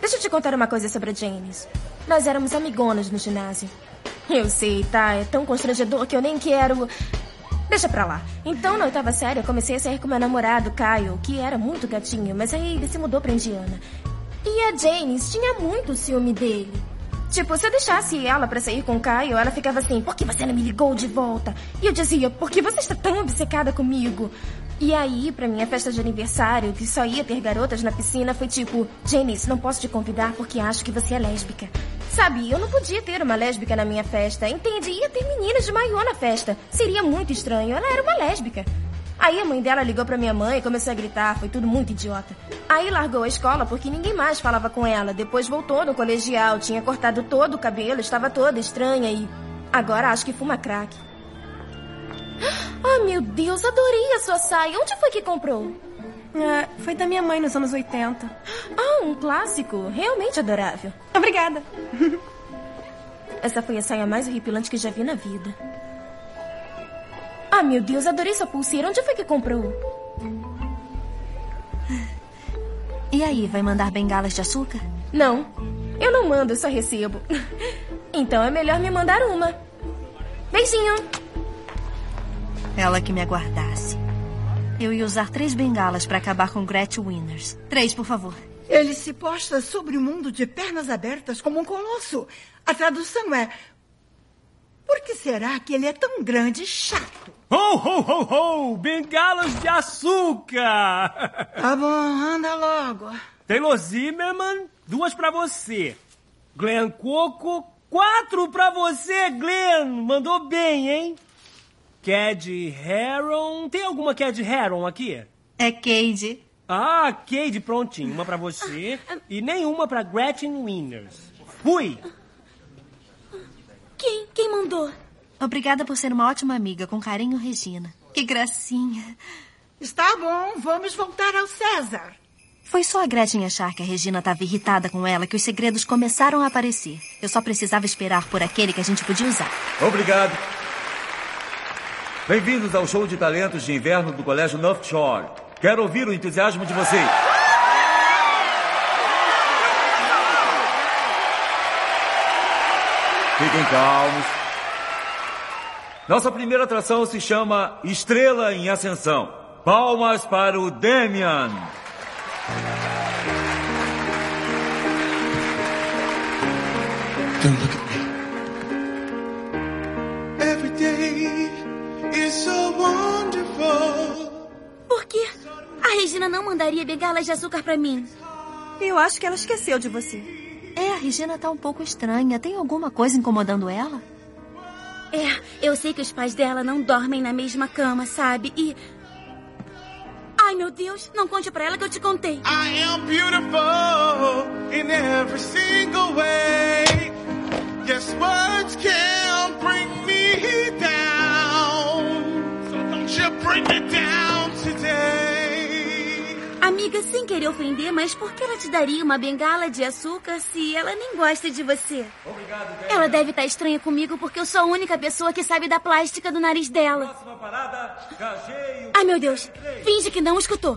S23: Deixa eu te contar uma coisa sobre a Janice. Nós éramos amigonas no ginásio. Eu sei, tá? É tão constrangedor que eu nem quero. Deixa pra lá. Então, na oitava série, eu comecei a sair com meu namorado, Caio, que era muito gatinho, mas aí ele se mudou pra Indiana. E a Janice tinha muito ciúme dele. Tipo, se eu deixasse ela pra sair com o Caio, ela ficava assim, por que você não me ligou de volta? E eu dizia, por que você está tão obcecada comigo? E aí, pra minha festa de aniversário, que só ia ter garotas na piscina, foi tipo, Janice, não posso te convidar porque acho que você é lésbica. Sabe, eu não podia ter uma lésbica na minha festa, entende? Ia ter meninas de maiô na festa. Seria muito estranho, ela era uma lésbica. Aí a mãe dela ligou pra minha mãe e começou a gritar, foi tudo muito idiota. Aí largou a escola porque ninguém mais falava com ela. Depois voltou no colegial, tinha cortado todo o cabelo, estava toda estranha e agora acho que fuma crack. Ah, meu Deus, adorei a sua saia. Onde foi que comprou?
S18: É, foi da minha mãe nos anos 80.
S23: Ah, um clássico. Realmente adorável.
S18: Obrigada.
S23: Essa foi a saia mais horripilante que já vi na vida. Ah, meu Deus, adorei sua pulseira. Onde foi que comprou?
S3: E aí, vai mandar bengalas de açúcar?
S23: Não, eu não mando, eu só recebo. Então é melhor me mandar uma. Beijinho.
S3: Ela que me aguardasse. Eu ia usar três bengalas para acabar com Gretchen Winners. Três, por favor.
S28: Ele se posta sobre o mundo de pernas abertas como um colosso. A tradução é: Por que será que ele é tão grande e chato?
S16: Ho, ho, ho, ho! Bengalas de açúcar!
S28: Tá bom, anda logo.
S16: Taylor Zimmerman, duas pra você. Glenn Coco, quatro pra você, Glenn! Mandou bem, hein? Cad Heron. Tem alguma Cad Heron aqui?
S3: É Cade.
S16: Ah, Cade, prontinho. Uma pra você e nenhuma pra Gretchen Winners. Fui!
S23: Quem? Quem mandou?
S3: Obrigada por ser uma ótima amiga. Com carinho, Regina. Que gracinha.
S28: Está bom, vamos voltar ao César.
S3: Foi só a Gretchen achar que a Regina estava irritada com ela que os segredos começaram a aparecer. Eu só precisava esperar por aquele que a gente podia usar.
S9: Obrigado. Bem-vindos ao show de talentos de inverno do Colégio North Shore. Quero ouvir o entusiasmo de vocês. Fiquem calmos. Nossa primeira atração se chama Estrela em Ascensão. Palmas para o Damian.
S29: Don't look at me. Every day is so wonderful.
S19: Por quê? A Regina não mandaria bengalas de açúcar pra mim.
S18: Eu acho que ela esqueceu de você.
S3: É, a Regina tá um pouco estranha. Tem alguma coisa incomodando ela?
S19: É, eu sei que os pais dela não dormem na mesma cama, sabe? E. Ai, meu Deus, não conte pra ela que eu te contei.
S29: I am beautiful in every single way.
S19: Amiga, sem querer ofender, mas por que ela te daria uma bengala de açúcar se ela nem gosta de você?
S9: Obrigado,
S19: Ela deve estar estranha comigo porque eu sou a única pessoa que sabe da plástica do nariz dela.
S9: Próxima parada, Gageio.
S19: Ai, meu Deus. Finge que não escutou.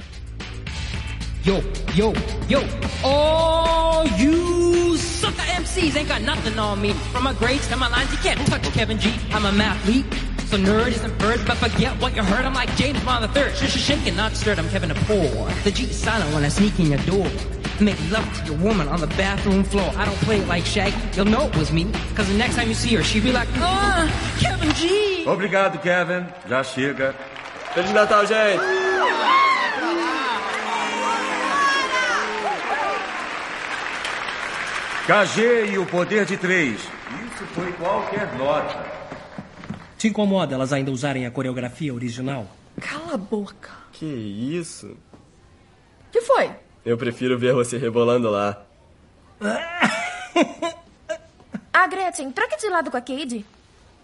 S20: Yo, yo, yo. All you sucker MCs ain't got nothing on me. From my grades to my lines, you can't touch Kevin G. I'm a mathlete. So nerd isn't birds, but forget what you heard. I'm like James Bond the third. Sh sh shaking, not stirred. I'm Kevin the poor. The G is silent when I sneak in your door. Make love to your woman on the bathroom floor. I don't play it like Shaggy. You'll know it was me. Cause the next time you see her, she'll be like, ah, Kevin G.
S9: Obrigado, Kevin. Já chega.
S27: Feliz Natal, gente!
S9: KG e o poder de três. Isso foi qualquer nota.
S16: Te incomoda elas ainda usarem a coreografia original?
S7: Cala a boca.
S27: Que isso?
S7: que foi?
S27: Eu prefiro ver você rebolando lá.
S23: Ah, Gretchen, troca de lado com a Cade.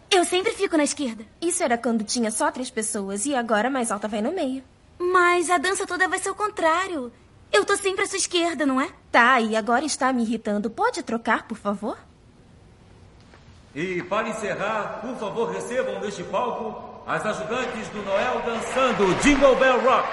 S19: Eu sempre fico na esquerda.
S23: Isso era quando tinha só três pessoas e agora a mais alta vai no meio.
S19: Mas a dança toda vai ser o contrário. Eu tô sempre à sua esquerda, não é?
S23: Tá, e agora está me irritando. Pode trocar, por favor?
S9: E para encerrar, por favor, recebam neste palco as ajudantes do Noel dançando Jingle Bell Rock.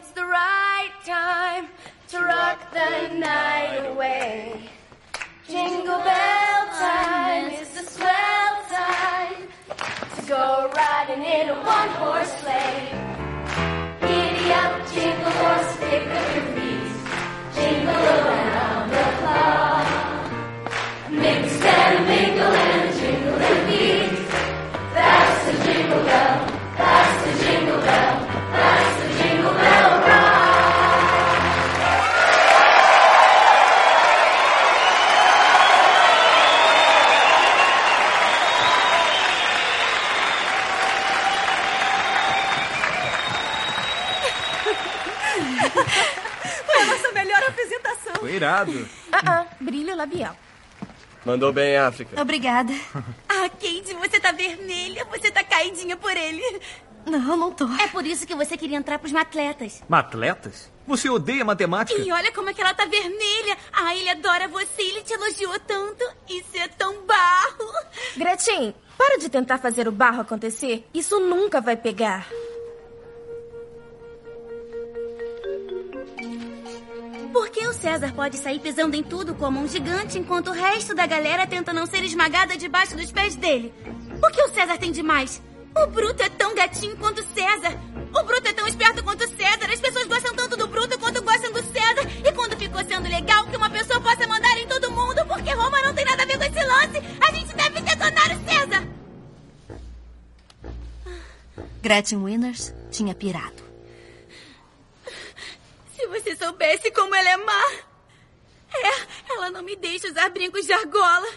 S30: It's the right time to rock the night away. Jingle bell time, it's the swell time to go riding in a one horse sleigh. Giddy up, jingle horse, pick up your feet, jingle around the clock. Mix and mingle and
S27: Mandou bem, África.
S3: Obrigada.
S19: Ah, Kate, você tá vermelha. Você tá caidinha por ele.
S3: Não, não tô.
S19: É por isso que você queria entrar pros atletas.
S22: Atletas? Você odeia matemática?
S19: E olha como é que ela tá vermelha. Ah, ele adora você. Ele te elogiou tanto. Isso é tão barro.
S23: Gretchen, para de tentar fazer o barro acontecer. Isso nunca vai pegar.
S19: Por que o César pode sair pisando em tudo como um gigante enquanto o resto da galera tenta não ser esmagada debaixo dos pés dele? O que o César tem de mais? O Bruto é tão gatinho quanto o César. O Bruto é tão esperto quanto o César. As pessoas gostam tanto do Bruto quanto gostam do César. E quando ficou sendo legal que uma pessoa possa mandar em todo mundo, porque Roma não tem nada a ver com esse lance, a gente deve detonar o César.
S3: Gretchen Winners tinha pirado.
S19: Se você soubesse como ela é má. É, ela não me deixa usar brincos de argola.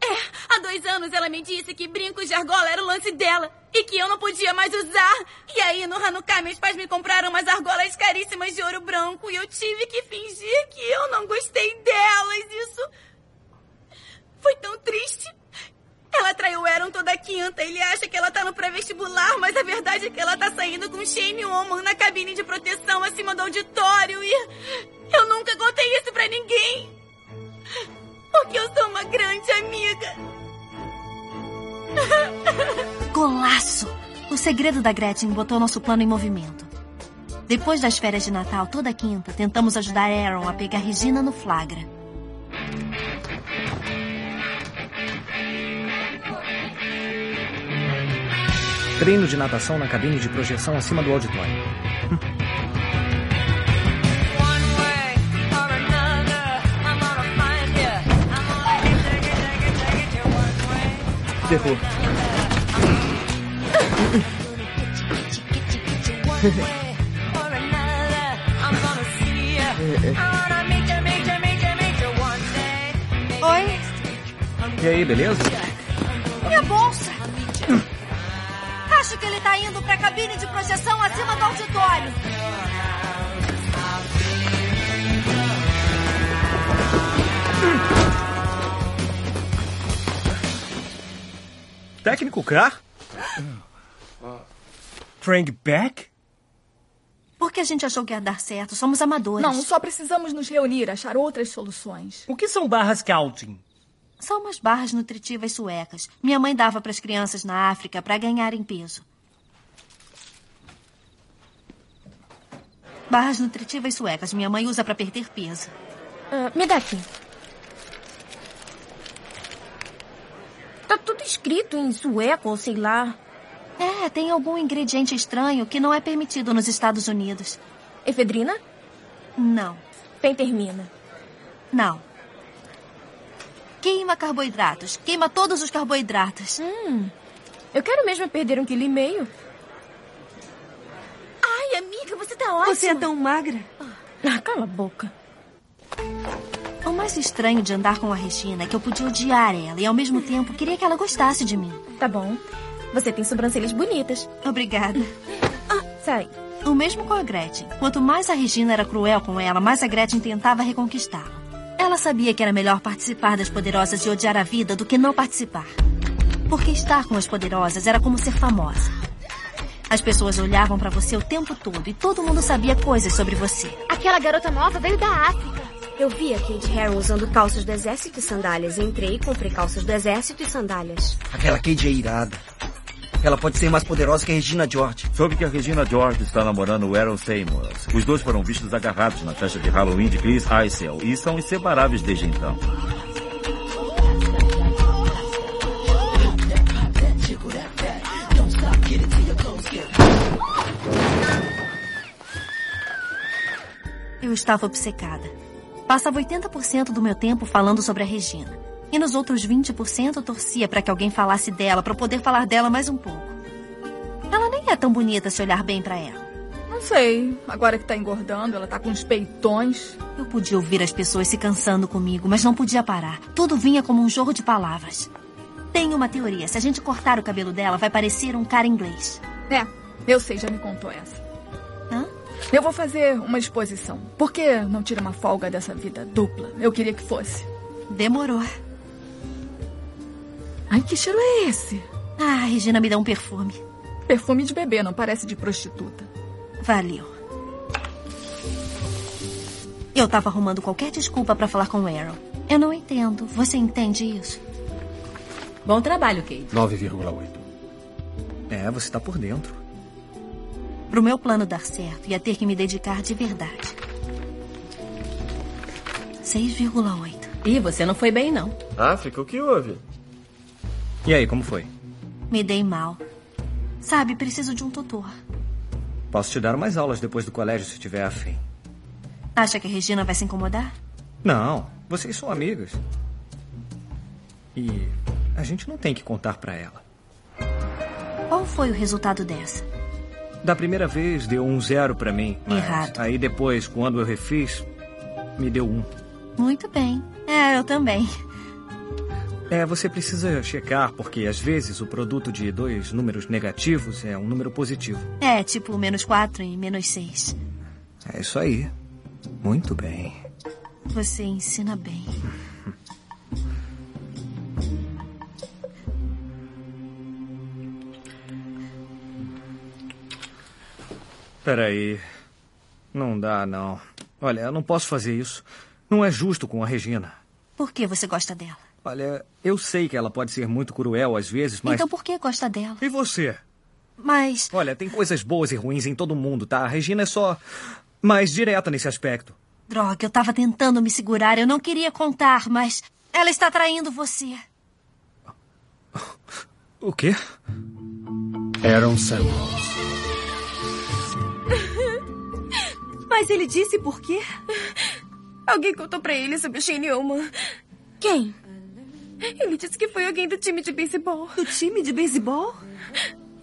S19: É, há dois anos ela me disse que brincos de argola era o lance dela e que eu não podia mais usar. E aí, no Hanukkah, meus pais me compraram umas argolas caríssimas de ouro branco e eu tive que fingir que eu não gostei delas. Isso foi tão triste. Ela traiu o Aaron toda quinta. Ele acha que ela tá no pré-vestibular, mas a verdade é que ela tá saindo com Shane Oman na cabine de proteção acima do auditório e eu nunca contei isso pra ninguém. Porque eu sou uma grande amiga.
S3: Golaço! O segredo da Gretchen botou nosso plano em movimento. Depois das férias de Natal, toda quinta, tentamos ajudar Aaron a pegar Regina no flagra.
S22: Treino de natação na cabine de projeção acima do auditório.
S27: Ferrou.
S3: Oi?
S22: E aí, beleza?
S3: Minha bolsa! Acho que ele tá indo pra cabine de projeção acima do auditório.
S16: Técnico Krar? Frank Beck?
S3: Por que a gente achou que ia dar certo? Somos amadores.
S7: Não, só precisamos nos reunir, achar outras soluções.
S16: O que são barras scouting?
S3: São umas barras nutritivas suecas. Minha mãe dava para as crianças na África para ganharem peso. Barras nutritivas suecas. Minha mãe usa para perder peso.
S23: Ah, me dá aqui. Tá tudo escrito em sueco ou sei lá.
S3: É, tem algum ingrediente estranho que não é permitido nos Estados Unidos.
S23: Efedrina?
S3: Não.
S23: Pentermina?
S3: Não. Queima carboidratos. Queima todos os carboidratos.
S23: Hum. Eu quero mesmo perder um quilo e meio.
S19: Ai, amiga, você tá ótima.
S18: Você é tão magra.
S23: Ah, cala a boca.
S3: O mais estranho de andar com a Regina é que eu podia odiar ela e ao mesmo tempo queria que ela gostasse de mim.
S23: Tá bom. Você tem sobrancelhas bonitas.
S3: Obrigada.
S23: Ah, sai.
S3: O mesmo com a Gretchen. Quanto mais a Regina era cruel com ela, mais a Gretchen tentava reconquistá-la. Ela sabia que era melhor participar das poderosas e odiar a vida do que não participar. Porque estar com as poderosas era como ser famosa. As pessoas olhavam para você o tempo todo e todo mundo sabia coisas sobre você.
S31: Aquela garota nova veio da África.
S2: Eu vi a Kate Harron usando calças do exército e sandálias. Entrei e comprei calças do exército e sandálias.
S13: Aquela Kate é irada. Ela pode ser mais poderosa que a Regina George.
S9: Soube que a Regina George está namorando o Errol Seymour. Os dois foram vistos agarrados na festa de Halloween de Chris Heisel e são inseparáveis desde então.
S3: Eu estava obcecada. Passava 80% do meu tempo falando sobre a Regina. E nos outros 20% eu torcia para que alguém falasse dela, para eu poder falar dela mais um pouco. Ela nem é tão bonita se olhar bem para ela.
S7: Não sei. Agora que tá engordando, ela tá com uns peitões.
S3: Eu podia ouvir as pessoas se cansando comigo, mas não podia parar. Tudo vinha como um jorro de palavras. Tenho uma teoria. Se a gente cortar o cabelo dela, vai parecer um cara inglês.
S7: É, eu sei, já me contou essa.
S3: Hã?
S7: Eu vou fazer uma exposição. Por que não tira uma folga dessa vida dupla? Eu queria que fosse.
S3: Demorou.
S7: Ai, que cheiro é esse?
S3: Ah, Regina me dá um perfume.
S7: Perfume de bebê, não parece de prostituta.
S3: Valeu. Eu tava arrumando qualquer desculpa para falar com o Aaron. Eu não entendo. Você entende isso?
S8: Bom trabalho, Kate.
S22: 9,8. É, você tá por dentro.
S3: Pro meu plano dar certo, ia ter que me dedicar de verdade. 6,8.
S8: Ih, você não foi bem, não.
S27: África, o que houve?
S22: E aí, como foi?
S3: Me dei mal. Sabe, preciso de um tutor.
S22: Posso te dar umas aulas depois do colégio se tiver afim.
S3: Acha que a Regina vai se incomodar?
S22: Não, vocês são amigas. E a gente não tem que contar pra ela.
S3: Qual foi o resultado dessa?
S22: Da primeira vez deu um zero pra mim.
S3: Errado.
S22: Aí depois, quando eu refiz, me deu um.
S3: Muito bem. É, eu também.
S22: É, você precisa checar, porque às vezes o produto de dois números negativos é um número positivo.
S3: É, tipo menos 4 e menos 6.
S22: É isso aí. Muito bem.
S3: Você ensina bem.
S22: Peraí. Não dá, não. Olha, eu não posso fazer isso. Não é justo com a Regina.
S3: Por que você gosta dela?
S22: Olha, eu sei que ela pode ser muito cruel às vezes, mas.
S3: Então por que gosta dela?
S22: E você?
S3: Mas.
S22: Olha, tem coisas boas e ruins em todo mundo, tá? A Regina é só mais direta nesse aspecto.
S3: Droga, eu tava tentando me segurar. Eu não queria contar, mas. Ela está traindo você.
S22: O quê?
S15: Aaron Samuels.
S18: Mas ele disse por quê? Alguém contou pra ele sobre o Shane Ullman. Quem? Ele disse que foi alguém do time de beisebol. Do time de beisebol?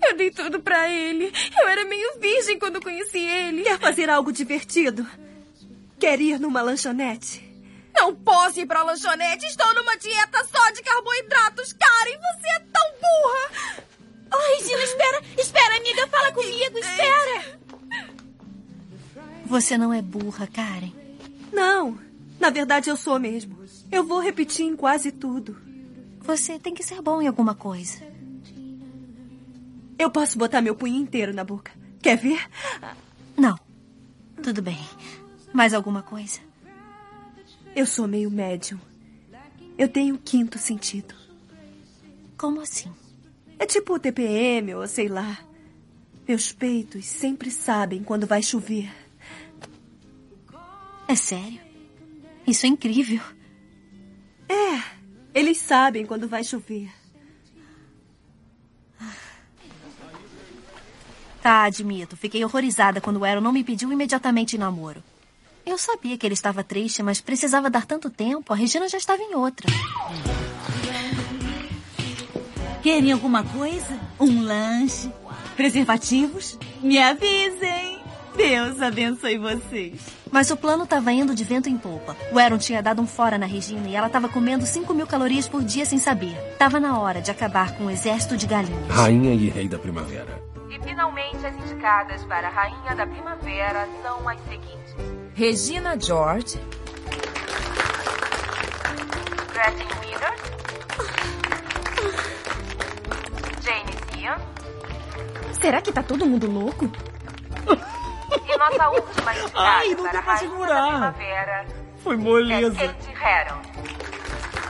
S18: Eu dei tudo pra ele. Eu era meio virgem quando conheci ele. Quer fazer algo divertido? Quer ir numa lanchonete? Não posso ir pra lanchonete. Estou numa dieta só de carboidratos, Karen. Você é tão burra.
S19: Ai, Gina, espera. Espera, amiga. Fala comigo. Espera.
S3: Você não é burra, Karen.
S18: Não. Na verdade, eu sou mesmo. Eu vou repetir em quase tudo.
S3: Você tem que ser bom em alguma coisa.
S18: Eu posso botar meu punho inteiro na boca. Quer ver?
S3: Não. Tudo bem. Mais alguma coisa?
S18: Eu sou meio médium. Eu tenho quinto sentido.
S3: Como assim?
S18: É tipo o TPM ou sei lá. Meus peitos sempre sabem quando vai chover.
S3: É sério? Isso é incrível.
S18: É, eles sabem quando vai chover.
S3: Tá, admito. Fiquei horrorizada quando o Aaron não me pediu imediatamente namoro. Eu sabia que ele estava triste, mas precisava dar tanto tempo. A Regina já estava em outra.
S10: Querem alguma coisa? Um lanche? Preservativos? Me avisem. Deus abençoe vocês.
S3: Mas o plano estava indo de vento em polpa. O Aaron tinha dado um fora na Regina e ela estava comendo 5 mil calorias por dia sem saber. Tava na hora de acabar com o exército de galinhas.
S15: Rainha e Rei da Primavera.
S32: E finalmente as indicadas para a Rainha da Primavera são as seguintes:
S33: Regina George,
S32: Gretchen Witter, Jane Zian
S18: Será que tá todo mundo louco?
S32: Nossa última
S16: Ai, não
S32: a
S16: pra segurar. Foi
S32: é
S16: moleza.
S32: Kate Herron.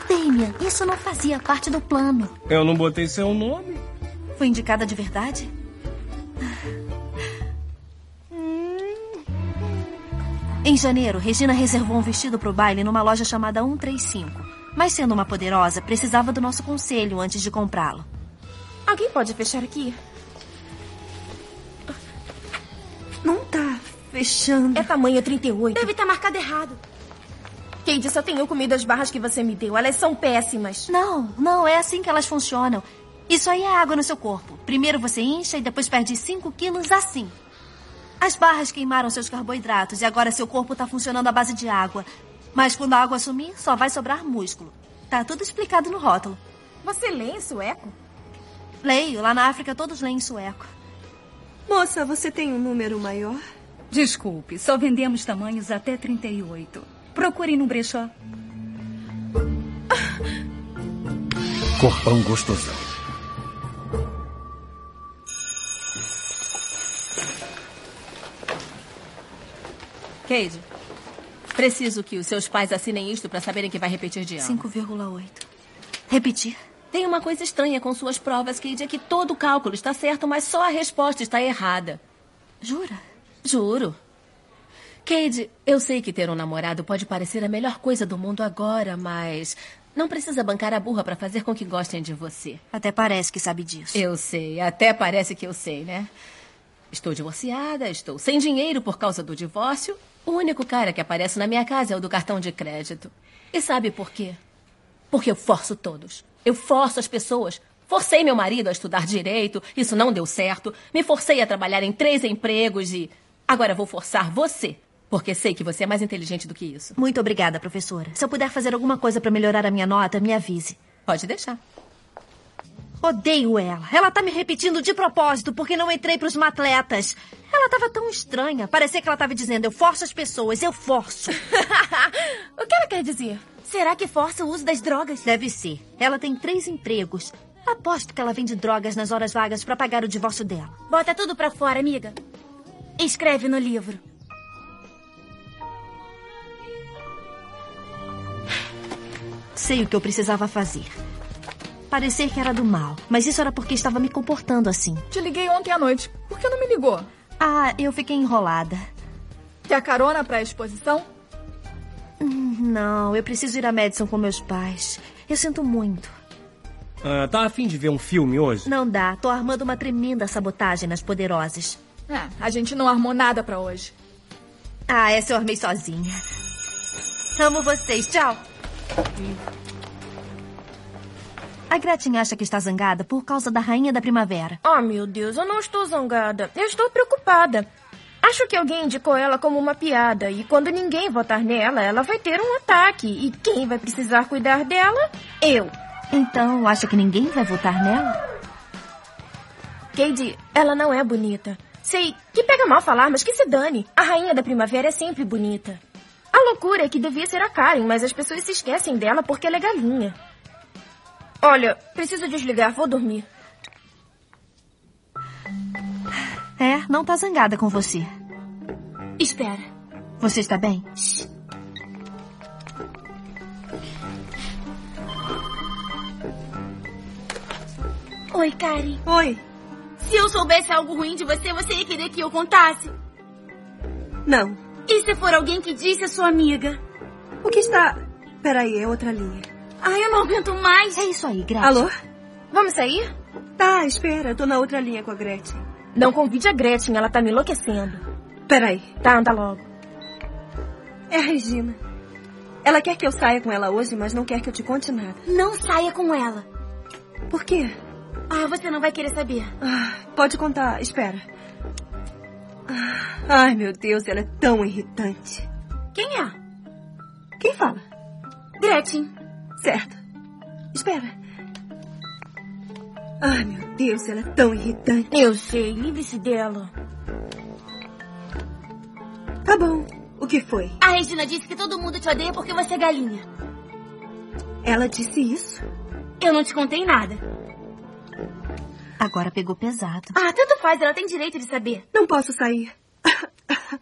S3: Damien, isso não fazia parte do plano.
S16: Eu não botei seu nome.
S3: Foi indicada de verdade? Em janeiro, Regina reservou um vestido para o baile numa loja chamada 135. Mas sendo uma poderosa, precisava do nosso conselho antes de comprá-lo.
S23: Alguém pode fechar aqui?
S18: Fechando.
S23: É tamanho 38.
S19: Deve estar marcado errado.
S23: Kate, só tenho comido as barras que você me deu. Elas são péssimas.
S3: Não, não, é assim que elas funcionam. Isso aí é água no seu corpo. Primeiro você incha e depois perde 5 quilos assim. As barras queimaram seus carboidratos e agora seu corpo está funcionando à base de água. Mas quando a água sumir, só vai sobrar músculo. Tá tudo explicado no rótulo.
S23: Você lê em sueco?
S3: Leio. Lá na África todos leem em sueco.
S18: Moça, você tem um número maior?
S34: Desculpe, só vendemos tamanhos até 38. Procure no brechó.
S15: Corpão gostosão.
S8: Cade, preciso que os seus pais assinem isto para saberem que vai repetir de ano.
S3: 5,8. Repetir.
S8: Tem uma coisa estranha com suas provas, Cade, é que todo o cálculo está certo, mas só a resposta está errada.
S3: Jura?
S8: Juro. Cade, eu sei que ter um namorado pode parecer a melhor coisa do mundo agora, mas não precisa bancar a burra para fazer com que gostem de você.
S3: Até parece que sabe disso.
S8: Eu sei, até parece que eu sei, né? Estou divorciada, estou sem dinheiro por causa do divórcio. O único cara que aparece na minha casa é o do cartão de crédito. E sabe por quê? Porque eu forço todos. Eu forço as pessoas. Forcei meu marido a estudar direito, isso não deu certo. Me forcei a trabalhar em três empregos e. Agora vou forçar você, porque sei que você é mais inteligente do que isso.
S3: Muito obrigada, professora. Se eu puder fazer alguma coisa para melhorar a minha nota, me avise.
S8: Pode deixar.
S3: Odeio ela. Ela tá me repetindo de propósito porque não entrei pros matletas. Ela tava tão estranha. Parecia que ela tava dizendo: eu forço as pessoas, eu forço.
S23: o que ela quer dizer?
S19: Será que força o uso das drogas?
S3: Deve ser. Ela tem três empregos. Aposto que ela vende drogas nas horas vagas para pagar o divórcio dela.
S19: Bota tudo pra fora, amiga. Escreve no livro.
S3: Sei o que eu precisava fazer. Parecer que era do mal, mas isso era porque estava me comportando assim.
S7: Te liguei ontem à noite. Por que não me ligou?
S3: Ah, eu fiquei enrolada.
S7: Quer carona pra exposição?
S3: Hum, Não, eu preciso ir a Madison com meus pais. Eu sinto muito.
S16: Ah, tá afim de ver um filme hoje?
S3: Não dá, tô armando uma tremenda sabotagem nas poderosas.
S7: É, a gente não armou nada pra hoje.
S3: Ah, essa eu armei sozinha. Amo vocês, tchau. A Gretchen acha que está zangada por causa da Rainha da Primavera.
S23: Oh, meu Deus, eu não estou zangada. Eu estou preocupada. Acho que alguém indicou ela como uma piada e quando ninguém votar nela, ela vai ter um ataque. E quem vai precisar cuidar dela? Eu.
S3: Então, acha que ninguém vai votar nela?
S23: Cade, ela não é bonita. Sei que pega mal falar, mas que se dane. A rainha da primavera é sempre bonita. A loucura é que devia ser a Karen, mas as pessoas se esquecem dela porque ela é galinha. Olha, preciso desligar, vou dormir.
S3: É, não tá zangada com você.
S19: Espera.
S3: Você está bem?
S19: Oi, Karen.
S35: Oi.
S19: Se eu soubesse algo ruim de você, você ia querer que eu contasse?
S35: Não.
S19: E se for alguém que disse a sua amiga?
S35: O que está... Peraí, é outra linha.
S19: Ai, eu não aguento mais.
S3: É isso aí, Gretchen.
S35: Alô?
S23: Vamos sair?
S35: Tá, espera. Tô na outra linha com a Gretchen.
S23: Não convide a Gretchen, ela tá me enlouquecendo.
S35: Peraí.
S23: Tá, anda logo.
S35: É a Regina. Ela quer que eu saia com ela hoje, mas não quer que eu te conte nada.
S19: Não saia com ela.
S35: Por quê?
S19: Ah, você não vai querer saber.
S35: Ah, pode contar. Espera. Ah, ai, meu Deus, ela é tão irritante.
S19: Quem é?
S35: Quem fala?
S19: Gretchen.
S35: Certo. Espera. Ai, meu Deus, ela é tão irritante.
S23: Eu sei, livre-se dela.
S35: Tá bom. O que foi?
S19: A Regina disse que todo mundo te odeia porque você é galinha.
S35: Ela disse isso?
S19: Eu não te contei nada.
S3: Agora pegou pesado.
S19: Ah, tanto faz, ela tem direito de saber.
S35: Não posso sair.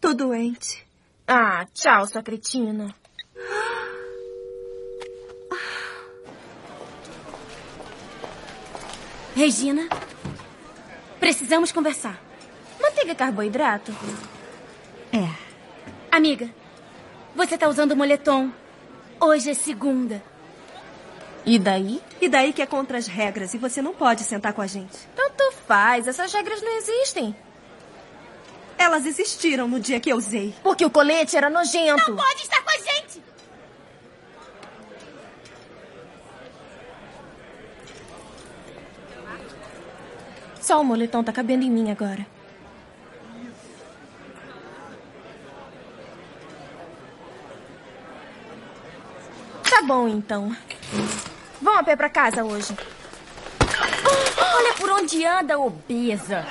S35: Tô doente.
S23: Ah, tchau, sua cretina.
S19: Regina, precisamos conversar.
S23: Manteiga carboidrato?
S3: É.
S19: Amiga, você tá usando moletom. Hoje é segunda.
S23: E daí?
S35: E daí que é contra as regras e você não pode sentar com a gente.
S23: Tanto faz, essas regras não existem.
S35: Elas existiram no dia que eu usei.
S23: Porque o colete era nojento.
S19: Não pode estar com a gente!
S23: Só o moletom tá cabendo em mim agora. Tá bom, então. Vão a pé pra casa hoje.
S19: Olha por onde anda, obesa.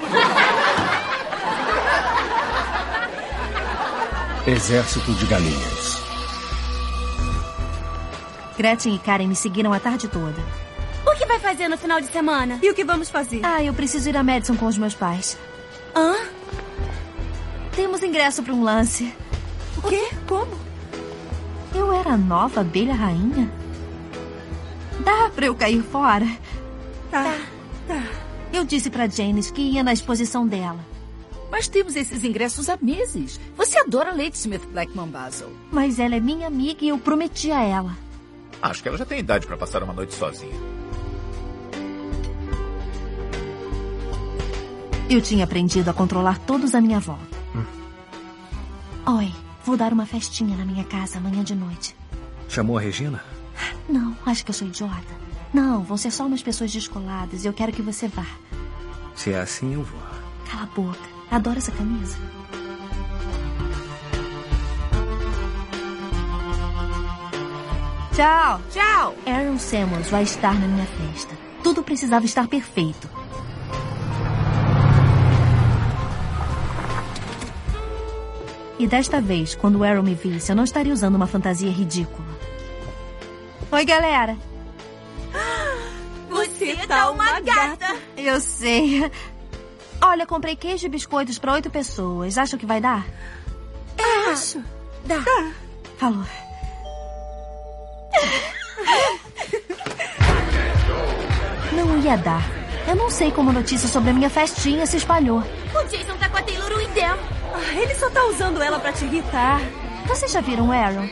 S15: Exército de galinhas.
S3: Gretchen e Karen me seguiram a tarde toda.
S19: O que vai fazer no final de semana?
S35: E o que vamos fazer?
S3: Ah, eu preciso ir a Madison com os meus pais.
S19: Hã?
S3: Temos ingresso para um lance.
S35: O quê? Como?
S3: Eu era a nova abelha rainha? Pra eu cair fora?
S35: Tá. Tá.
S3: Eu disse pra Janice que ia na exposição dela.
S36: Mas temos esses ingressos há meses. Você adora Ladysmith Blackman Basel.
S3: Mas ela é minha amiga e eu prometi a ela.
S37: Acho que ela já tem idade para passar uma noite sozinha.
S3: Eu tinha aprendido a controlar todos à minha volta. Oi, vou dar uma festinha na minha casa amanhã de noite.
S22: Chamou a Regina?
S3: Não, acho que eu sou idiota. Não, vão ser só umas pessoas descoladas. Eu quero que você vá.
S22: Se é assim, eu vou.
S3: Cala a boca. Adoro essa camisa. Tchau.
S23: Tchau.
S3: Aaron Samuels vai estar na minha festa. Tudo precisava estar perfeito. E desta vez, quando o Aaron me visse, eu não estaria usando uma fantasia ridícula. Oi, galera.
S23: Tá uma gata.
S3: Eu sei. Olha, comprei queijo e biscoitos para oito pessoas. Acham que vai dar?
S23: É, acho. Dá.
S3: Falou. Não ia dar. Eu não sei como a notícia sobre a minha festinha se espalhou.
S23: O Jason tá com a Taylor Windell.
S35: Ah, ele só tá usando ela pra te irritar.
S3: Vocês já viram o Aaron?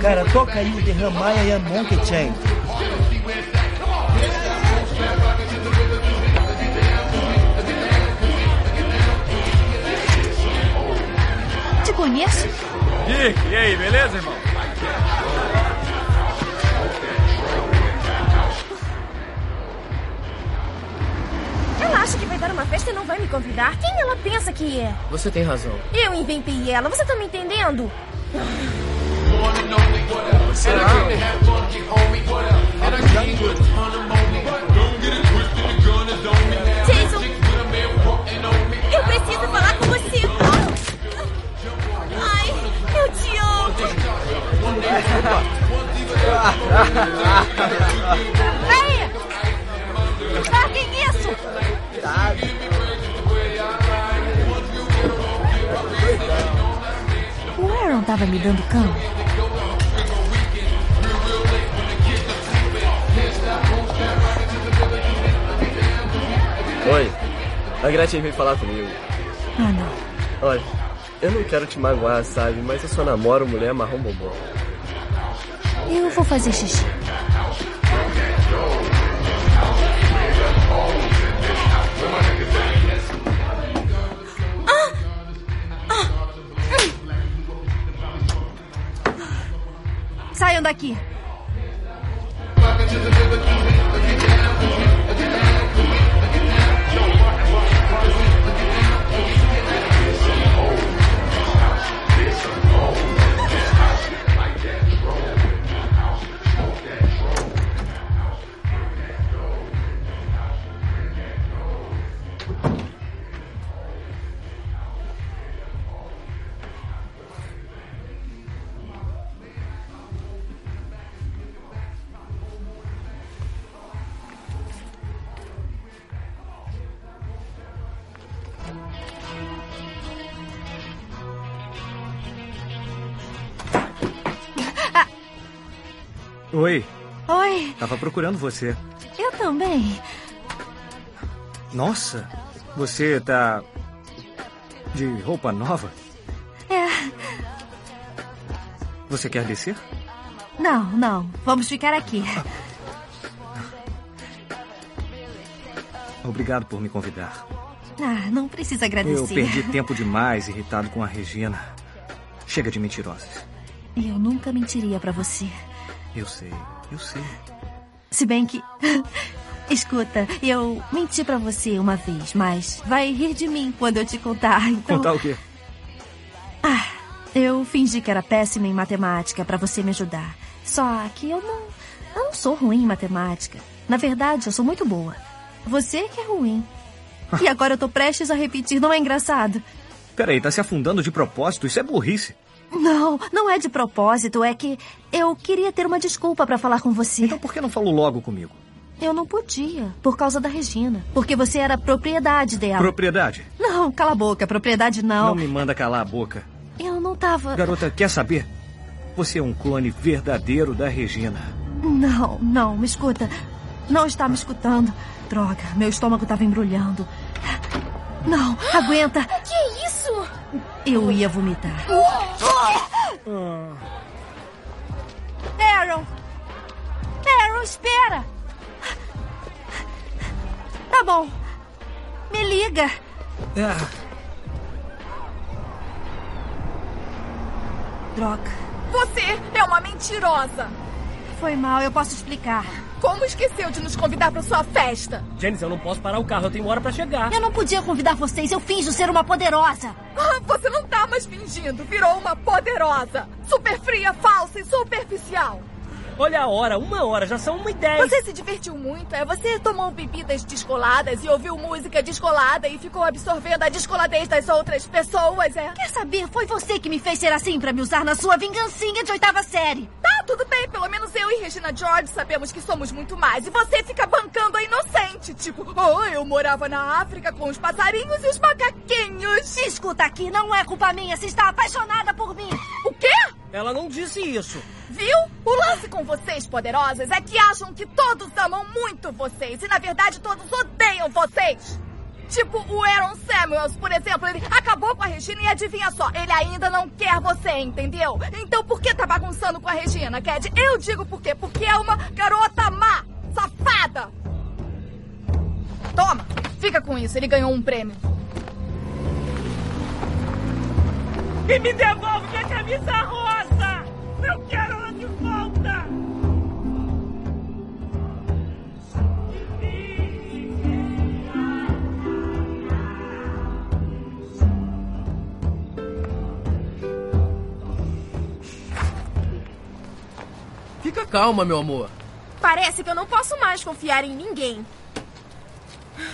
S13: Cara, toca aí o Derramaya e a Monkey Chain.
S3: Te conheço?
S9: Dick, e aí, beleza, irmão?
S23: Ela acha que vai dar uma festa e não vai me convidar? Quem ela pensa que é?
S14: Você tem razão.
S23: Eu inventei ela, você tá me entendendo?
S9: Será?
S23: Jason! Eu preciso falar com você! Ai, eu te amo!
S3: Ei! Larguem isso! O Aaron tava me dando cão.
S27: Gretchen veio falar comigo.
S3: Ah, não.
S27: Olha, eu não quero te magoar, sabe? Mas eu só namoro mulher marrom bombom.
S3: Eu vou fazer xixi. Saiam daqui.
S22: Oi,
S3: Oi,
S22: tava procurando você.
S3: eu também.
S22: Nossa, você tá. de roupa nova?
S3: É.
S22: Você quer descer?
S3: Não, não. Vamos ficar aqui.
S22: Obrigado por me convidar.
S3: Ah, não precisa agradecer.
S22: Eu perdi tempo demais irritado com a Regina. Chega de mentirosas.
S3: Eu nunca mentiria pra você.
S22: Eu sei, eu sei.
S3: Se bem que. Escuta, eu menti pra você uma vez, mas vai rir de mim quando eu te contar. Então...
S22: Contar o quê?
S3: Ah, eu fingi que era péssima em matemática pra você me ajudar. Só que eu não. Eu não sou ruim em matemática. Na verdade, eu sou muito boa. Você que é ruim. E agora eu tô prestes a repetir, não é engraçado?
S22: Peraí, tá se afundando de propósito? Isso é burrice.
S3: Não, não é de propósito, é que eu queria ter uma desculpa pra falar com você.
S22: Então por que não falou logo comigo?
S3: Eu não podia, por causa da Regina. Porque você era propriedade dela.
S22: Propriedade?
S3: Não, cala a boca, propriedade não.
S22: Não me manda calar a boca.
S3: Eu não tava.
S22: Garota, quer saber? Você é um clone verdadeiro da Regina.
S3: Não, não, me escuta. Não está me escutando. Droga, meu estômago estava embrulhando. Não, aguenta.
S23: O que é isso?
S3: Eu ia vomitar. Aaron! Aaron, espera! Tá bom. Me liga.
S22: Ah,
S3: Droga.
S7: Você é uma mentirosa.
S3: Foi mal, eu posso explicar.
S7: Como esqueceu de nos convidar para sua festa?
S16: Janice, eu não posso parar o carro, eu tenho hora para chegar.
S3: Eu não podia convidar vocês, eu finjo ser uma poderosa.
S7: Ah, você não tá mais fingindo, virou uma poderosa. Super fria, falsa e superficial.
S16: Olha a hora, uma hora, já são uma ideia.
S7: Você se divertiu muito, é? Você tomou bebidas descoladas e ouviu música descolada e ficou absorvendo a descoladez das outras pessoas, é?
S3: Quer saber? Foi você que me fez ser assim para me usar na sua vingancinha de oitava série.
S7: Tá, tudo bem. Pelo menos eu e Regina George sabemos que somos muito mais. E você fica bancando a inocente. Tipo, oh, eu morava na África com os passarinhos e os macaquinhos.
S3: Escuta aqui, não é culpa minha se está apaixonada por mim.
S7: O quê?
S16: Ela não disse isso.
S7: Viu? O lance com vocês, poderosas, é que acham que todos amam muito vocês. E, na verdade, todos odeiam vocês. Tipo o Aaron Samuels, por exemplo, ele acabou com a Regina e adivinha só, ele ainda não quer você, entendeu? Então por que tá bagunçando com a Regina, Cad? Eu digo por quê? Porque é uma garota má, safada. Toma, fica com isso, ele ganhou um prêmio.
S16: E me devolve minha camisa rosa! Eu quero ela de volta!
S14: Fica calma, meu amor.
S23: Parece que eu não posso mais confiar em ninguém.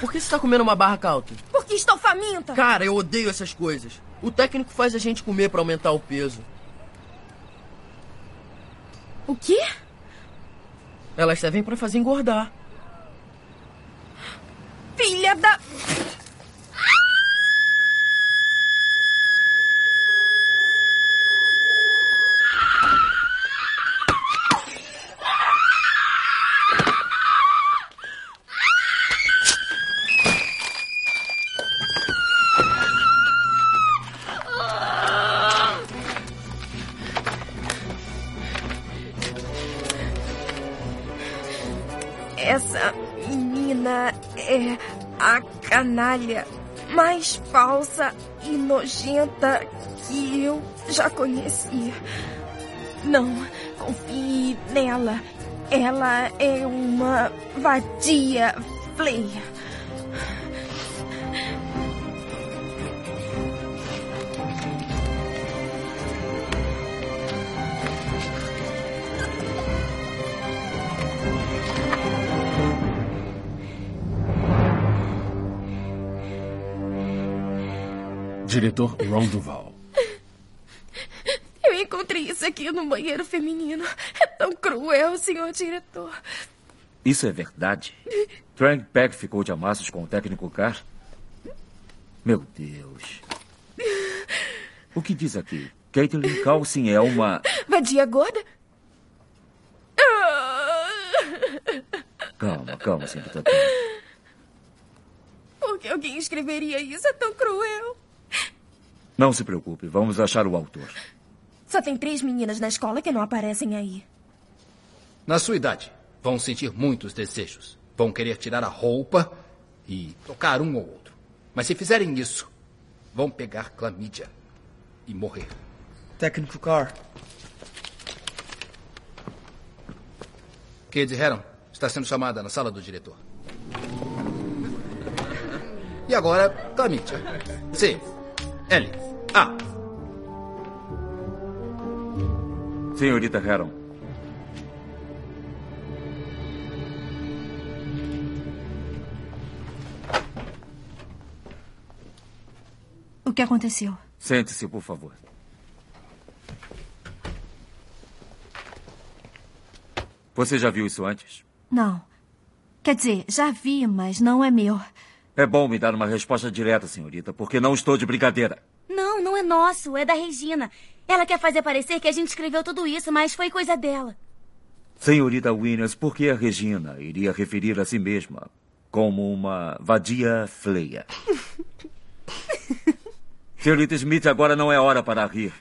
S14: Por que você tá comendo uma barra calta?
S23: Porque estou faminta.
S14: Cara, eu odeio essas coisas. O técnico faz a gente comer para aumentar o peso.
S23: O quê?
S14: Elas servem para fazer engordar.
S23: Filha da. Canalha mais falsa e nojenta que eu já conheci. Não confie nela. Ela é uma vadia feia.
S15: Diretor Ron Duval.
S23: Eu encontrei isso aqui no banheiro feminino. É tão cruel, senhor diretor.
S9: Isso é verdade? Frank Peck ficou de amassos com o técnico Carr? Meu Deus. O que diz aqui? Caitlin Coulson é uma...
S23: Vadia gorda?
S9: Calma, calma, senhorita Thorne.
S23: Por que alguém escreveria isso? É tão cruel.
S9: Não se preocupe, vamos achar o autor.
S23: Só tem três meninas na escola que não aparecem aí.
S38: Na sua idade, vão sentir muitos desejos. Vão querer tirar a roupa e tocar um ou outro. Mas se fizerem isso, vão pegar clamídia e morrer.
S13: Técnico Carr.
S38: Kate Heron está sendo chamada na sala do diretor. E agora, clamídia. C. L. A.
S9: Senhorita Heron.
S3: O que aconteceu?
S9: Sente-se, por favor. Você já viu isso antes?
S3: Não. Quer dizer, já vi, mas não é meu.
S9: É bom me dar uma resposta direta, senhorita, porque não estou de brincadeira.
S19: Não, não é nosso, é da Regina. Ela quer fazer parecer que a gente escreveu tudo isso, mas foi coisa dela.
S9: Senhorita Williams, por que a Regina iria referir a si mesma como uma vadia fleia? Senhorita Smith, agora não é hora para rir.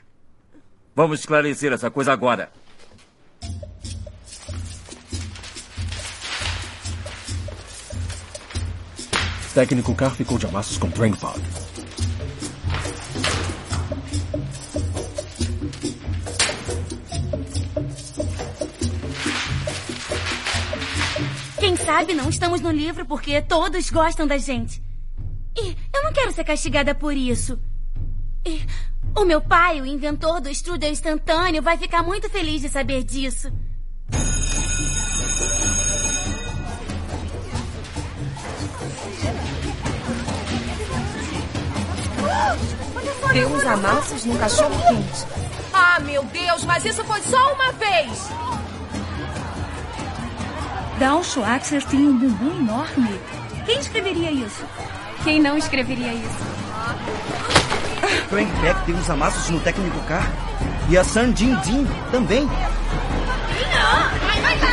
S9: Vamos esclarecer essa coisa agora.
S15: Técnico Carr ficou de amassos com Drankpod.
S19: Sabe, não estamos no livro porque todos gostam da gente. E eu não quero ser castigada por isso. E o meu pai, o inventor do strudel instantâneo, vai ficar muito feliz de saber disso.
S33: Deu uns amassos num cachorro quente.
S36: Ah, meu Deus, mas isso foi só uma vez!
S34: Dal Schwarzer tinha um bumbum enorme. Quem escreveria isso? Quem não escreveria isso?
S13: Frank Beck deu uns amassos no técnico K. E a San Jin Jin também.
S19: Parem,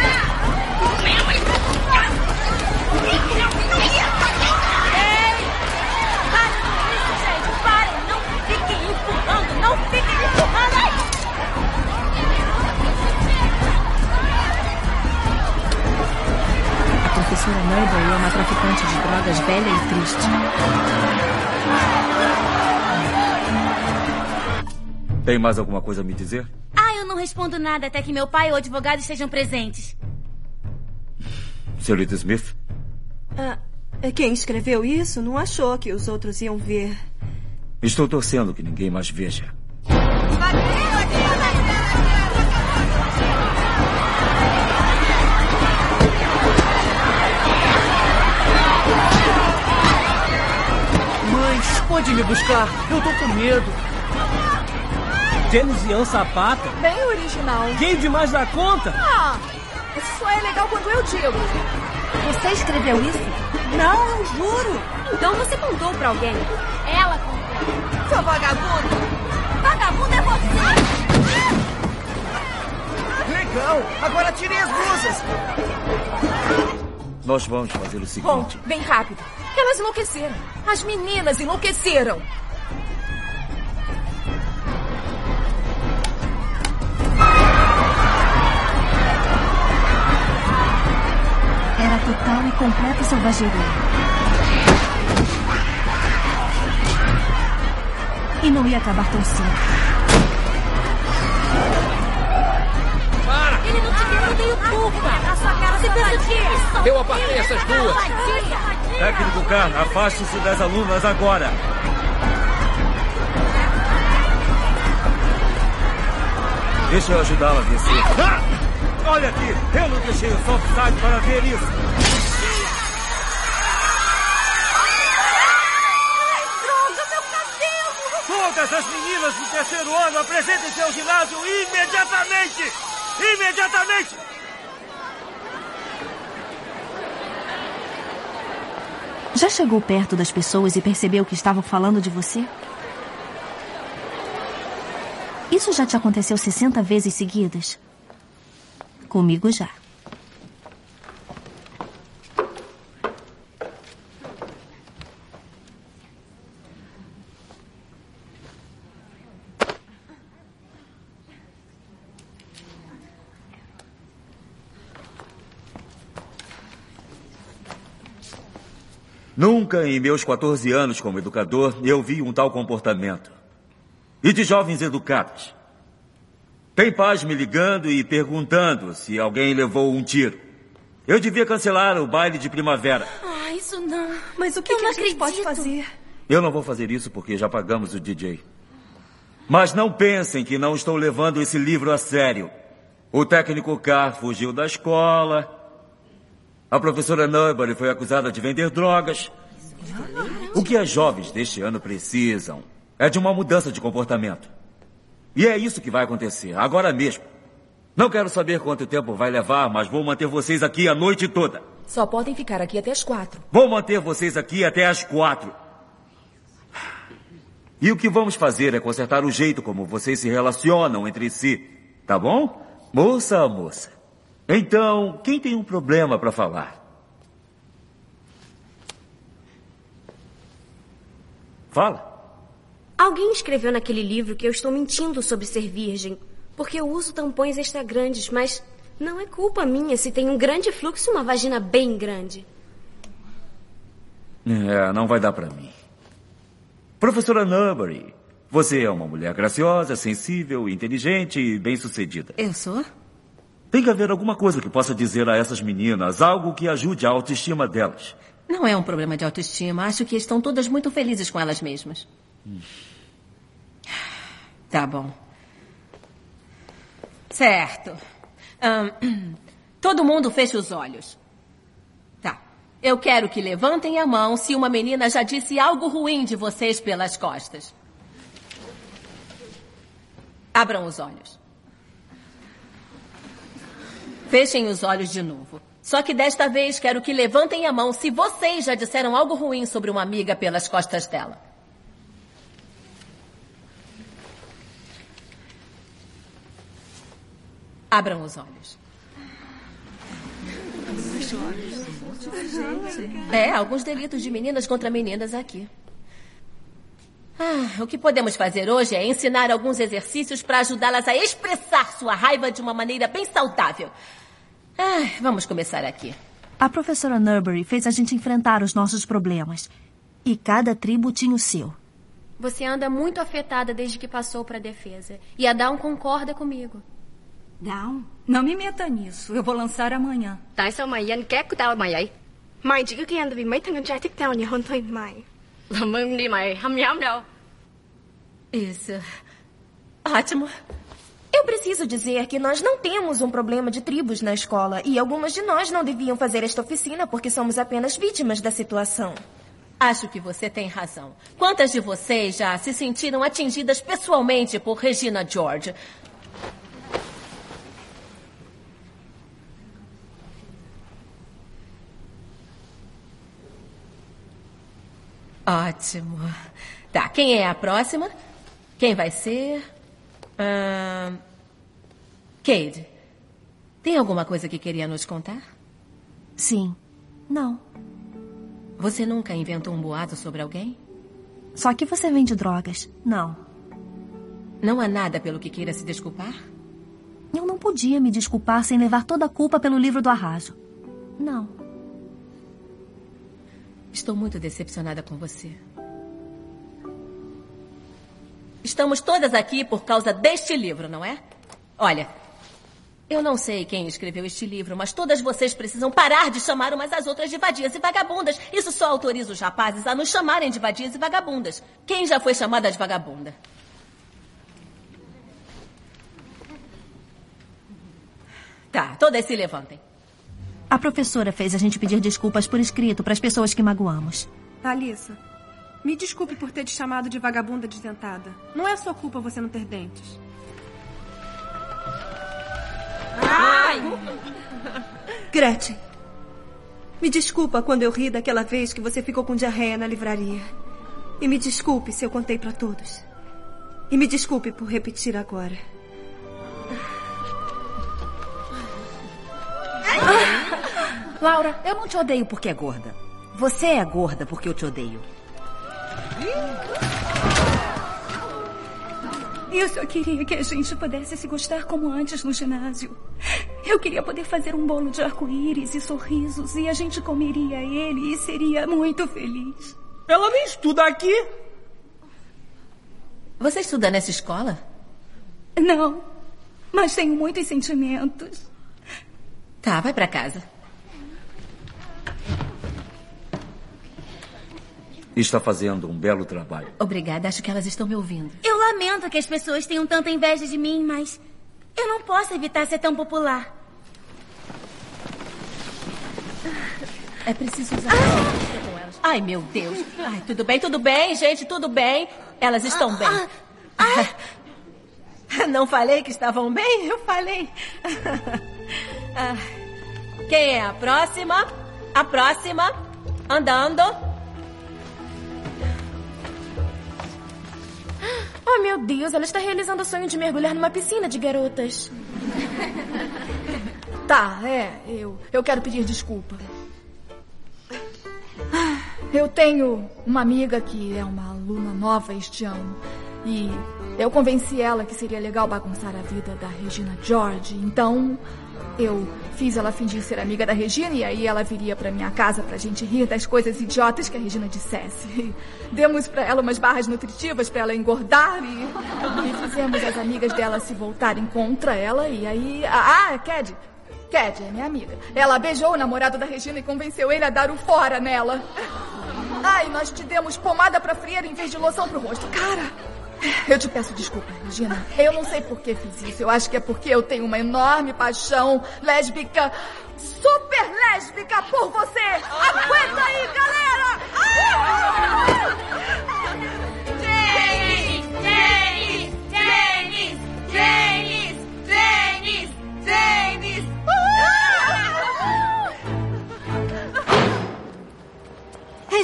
S3: professora Noble é uma traficante de drogas velha e triste.
S9: Tem mais alguma coisa a me dizer?
S19: Ah, eu não respondo nada até que meu pai ou o advogado estejam presentes.
S9: Senhorita Smith?
S35: Ah, quem escreveu isso não achou que os outros iam ver.
S9: Estou torcendo que ninguém mais veja.
S14: Mãe, pode me buscar? Eu tô com medo.
S16: James Ian Sapata?
S7: Bem original.
S16: Gay demais da conta?
S7: Ah, isso só é legal quando eu digo.
S3: Você escreveu isso?
S35: Não, eu juro.
S18: Então você contou pra alguém.
S19: Ela contou.
S7: Seu vagabundo.
S19: Vagabundo é você!
S13: Legal! Agora tirem as blusas!
S9: Nós vamos fazer o
S36: Bom,
S9: seguinte.
S36: bem rápido. Elas enlouqueceram. As meninas enlouqueceram.
S3: Era total e completa selvageria. E não ia acabar tão cedo.
S19: Tenho culpa. A sua cara você pensa que
S38: Eu apartei essas duas.
S9: Técnico K, afaste-se das alunas agora. Deixa eu ajudá-la a descer. Ah! Olha aqui, eu não deixei o Softside para ver isso.
S19: Droga, meu cabelo!
S9: Todas as meninas do terceiro ano apresentem-se ao ginásio imediatamente! Imediatamente!
S3: Já chegou perto das pessoas e percebeu que estavam falando de você? Isso já te aconteceu 60 vezes seguidas? Comigo já.
S9: Nunca em meus 14 anos como educador eu vi um tal comportamento. E de jovens educados. Tem pais me ligando e perguntando se alguém levou um tiro. Eu devia cancelar o baile de primavera.
S19: Ah, isso não.
S35: Mas o que,
S19: Eu
S35: que a gente pode
S19: acredito.
S35: fazer?
S9: Eu não vou fazer isso porque já pagamos o DJ. Mas não pensem que não estou levando esse livro a sério. O técnico Carr fugiu da escola. A professora Nurbury foi acusada de vender drogas. O que as jovens deste ano precisam é de uma mudança de comportamento. E é isso que vai acontecer, agora mesmo. Não quero saber quanto tempo vai levar, mas vou manter vocês aqui a noite toda.
S36: Só podem ficar aqui até as quatro.
S9: Vou manter vocês aqui até às quatro. E o que vamos fazer é consertar o jeito como vocês se relacionam entre si. Tá bom? Moça a moça. Então, quem tem um problema para falar? Fala.
S18: Alguém escreveu naquele livro que eu estou mentindo sobre ser virgem, porque eu uso tampões extra grandes, mas não é culpa minha se tem um grande fluxo e uma vagina bem grande.
S9: É, não vai dar para mim. Professora Nurbury, você é uma mulher graciosa, sensível, inteligente e bem-sucedida.
S34: Eu sou?
S9: Tem que haver alguma coisa que possa dizer a essas meninas, algo que ajude a autoestima delas.
S8: Não é um problema de autoestima. Acho que estão todas muito felizes com elas mesmas. Tá bom. Certo. Todo mundo feche os olhos. Tá. Eu quero que levantem a mão se uma menina já disse algo ruim de vocês pelas costas. Abram os olhos. Fechem os olhos de novo. Só que desta vez quero que levantem a mão se vocês já disseram algo ruim sobre uma amiga pelas costas dela. Abram os olhos. É, alguns delitos de meninas contra meninas aqui. Ah, o que podemos fazer hoje é ensinar alguns exercícios para ajudá-las a expressar sua raiva de uma maneira bem saudável. Ah, vamos começar aqui.
S3: A professora Nurbury fez a gente enfrentar os nossos problemas. E cada tribo tinha o seu.
S6: Você anda muito afetada desde que passou para a defesa. E a Dawn concorda comigo.
S34: Não, não me meta nisso. Eu vou lançar amanhã.
S39: Tại sao mày danh két của tao mày vậy? Mày chỉ có ghen vì mấy thằng con trai thích tao nhiều hơn thôi mày. Làm ơn đi mày, không dám đâu.
S8: Isso. Ótimo.
S23: Eu preciso dizer que nós não temos um problema de tribos na escola e algumas de nós não deviam fazer esta oficina porque somos apenas vítimas da situação.
S8: Acho que você tem razão. Quantas de vocês já se sentiram atingidas pessoalmente por Regina George? Ótimo. Tá, quem é a próxima? Quem vai ser? Ahn, Cade, tem alguma coisa que queria nos contar?
S3: Sim. Não.
S8: Você nunca inventou um boato sobre alguém?
S3: Só que você vende drogas. Não.
S8: Não há nada pelo que queira se desculpar?
S3: Eu não podia me desculpar sem levar toda a culpa pelo livro do arraso. Não.
S8: Estou muito decepcionada com você. Estamos todas aqui por causa deste livro, não é? Olha, eu não sei quem escreveu este livro, mas todas vocês precisam parar de chamar umas às outras de vadias e vagabundas. Isso só autoriza os rapazes a nos chamarem de vadias e vagabundas. Quem já foi chamada de vagabunda? Tá, todas se levantem.
S3: A professora fez a gente pedir desculpas por escrito para as pessoas que magoamos.
S35: Alissa, me desculpe por ter te chamado de vagabunda desdentada. Não é sua culpa você não ter dentes.
S8: Ai!
S35: Gretchen, me desculpa quando eu ri daquela vez que você ficou com diarreia na livraria. E me desculpe se eu contei para todos. E me desculpe por repetir agora.
S36: Laura, eu não te odeio porque é gorda. Você é gorda porque eu te odeio.
S34: Eu só queria que a gente pudesse se gostar como antes no ginásio. Eu queria poder fazer um bolo de arco-íris e sorrisos e a gente comeria ele e seria muito feliz.
S16: Ela nem estuda aqui.
S8: Você estuda nessa escola?
S34: Não, mas tenho muitos sentimentos.
S8: Tá, vai pra casa.
S9: Está fazendo um belo trabalho.
S8: Obrigada, acho que elas estão me ouvindo.
S19: Eu lamento que as pessoas tenham tanta inveja de mim, mas eu não posso evitar ser tão popular.
S8: É preciso usar ah! com elas. Ai, meu Deus. Ai, tudo bem, tudo bem, gente, tudo bem. Elas estão bem. Não falei que estavam bem? Eu falei. Ah, Quem é a próxima? A próxima. Andando.
S23: Oh, meu Deus, ela está realizando o sonho de mergulhar numa piscina de garotas.
S7: Tá, é, eu, eu quero pedir desculpa. Eu tenho uma amiga que é uma aluna nova este ano. E eu convenci ela que seria legal bagunçar a vida da Regina George. Então, eu fiz ela fingir ser amiga da Regina e aí ela viria para minha casa pra gente rir das coisas idiotas que a Regina dissesse. Demos para ela umas barras nutritivas para ela engordar e, e fizemos as amigas dela se voltarem contra ela e aí... Ah, ah Cad! Cad é minha amiga. Ela beijou o namorado da Regina e convenceu ele a dar o fora nela. Ai, nós te demos pomada pra frieira em vez de loção pro rosto. Cara, eu te peço desculpa, Regina. Eu não sei por que fiz isso. Eu acho que é porque eu tenho uma enorme paixão lésbica, super lésbica por você. Aguenta aí, galera!
S19: James, James, James, James,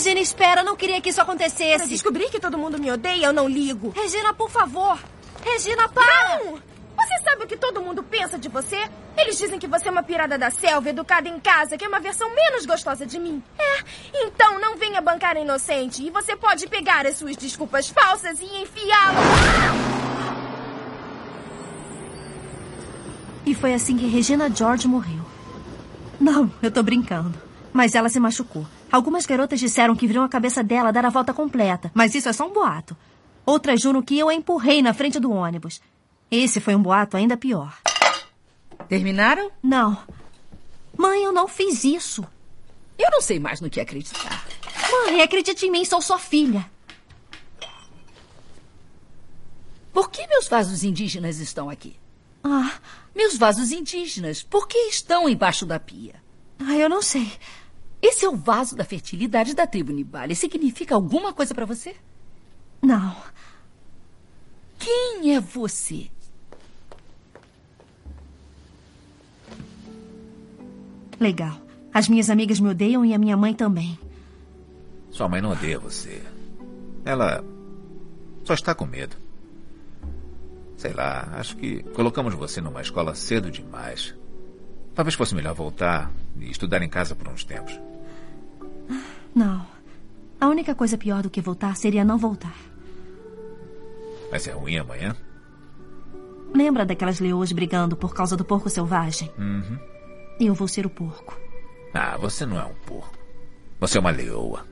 S3: Regina, espera, não queria que isso acontecesse.
S18: Para descobrir que todo mundo me odeia, eu não ligo.
S3: Regina, por favor. Regina, para!
S18: Não! Você sabe o que todo mundo pensa de você? Eles dizem que você é uma pirada da selva, educada em casa, que é uma versão menos gostosa de mim. É, então não venha bancar inocente. E você pode pegar as suas desculpas falsas e enfiá-las.
S3: E foi assim que Regina George morreu. Não, eu tô brincando. Mas ela se machucou. Algumas garotas disseram que viram a cabeça dela dar a volta completa, mas isso é só um boato. Outras juram que eu a empurrei na frente do ônibus. Esse foi um boato ainda pior.
S36: Terminaram?
S3: Não. Mãe, eu não fiz isso.
S36: Eu não sei mais no que acreditar.
S3: Mãe, acredite em mim, sou sua filha.
S36: Por que meus vasos indígenas estão aqui?
S3: Ah.
S36: Meus vasos indígenas, por que estão embaixo da pia?
S3: Ah, eu não sei.
S36: Esse é o vaso da fertilidade da tribo Nibali. Significa alguma coisa para você?
S3: Não.
S36: Quem é você?
S3: Legal. As minhas amigas me odeiam e a minha mãe também.
S1: Sua mãe não odeia você. Ela só está com medo. Sei lá, acho que colocamos você numa escola cedo demais. Talvez fosse melhor voltar e estudar em casa por uns tempos.
S3: Não. A única coisa pior do que voltar seria não voltar.
S1: Vai ser ruim amanhã?
S3: Lembra daquelas leoas brigando por causa do porco selvagem?
S1: Uhum.
S3: Eu vou ser o porco.
S1: Ah, você não é um porco. Você é uma leoa.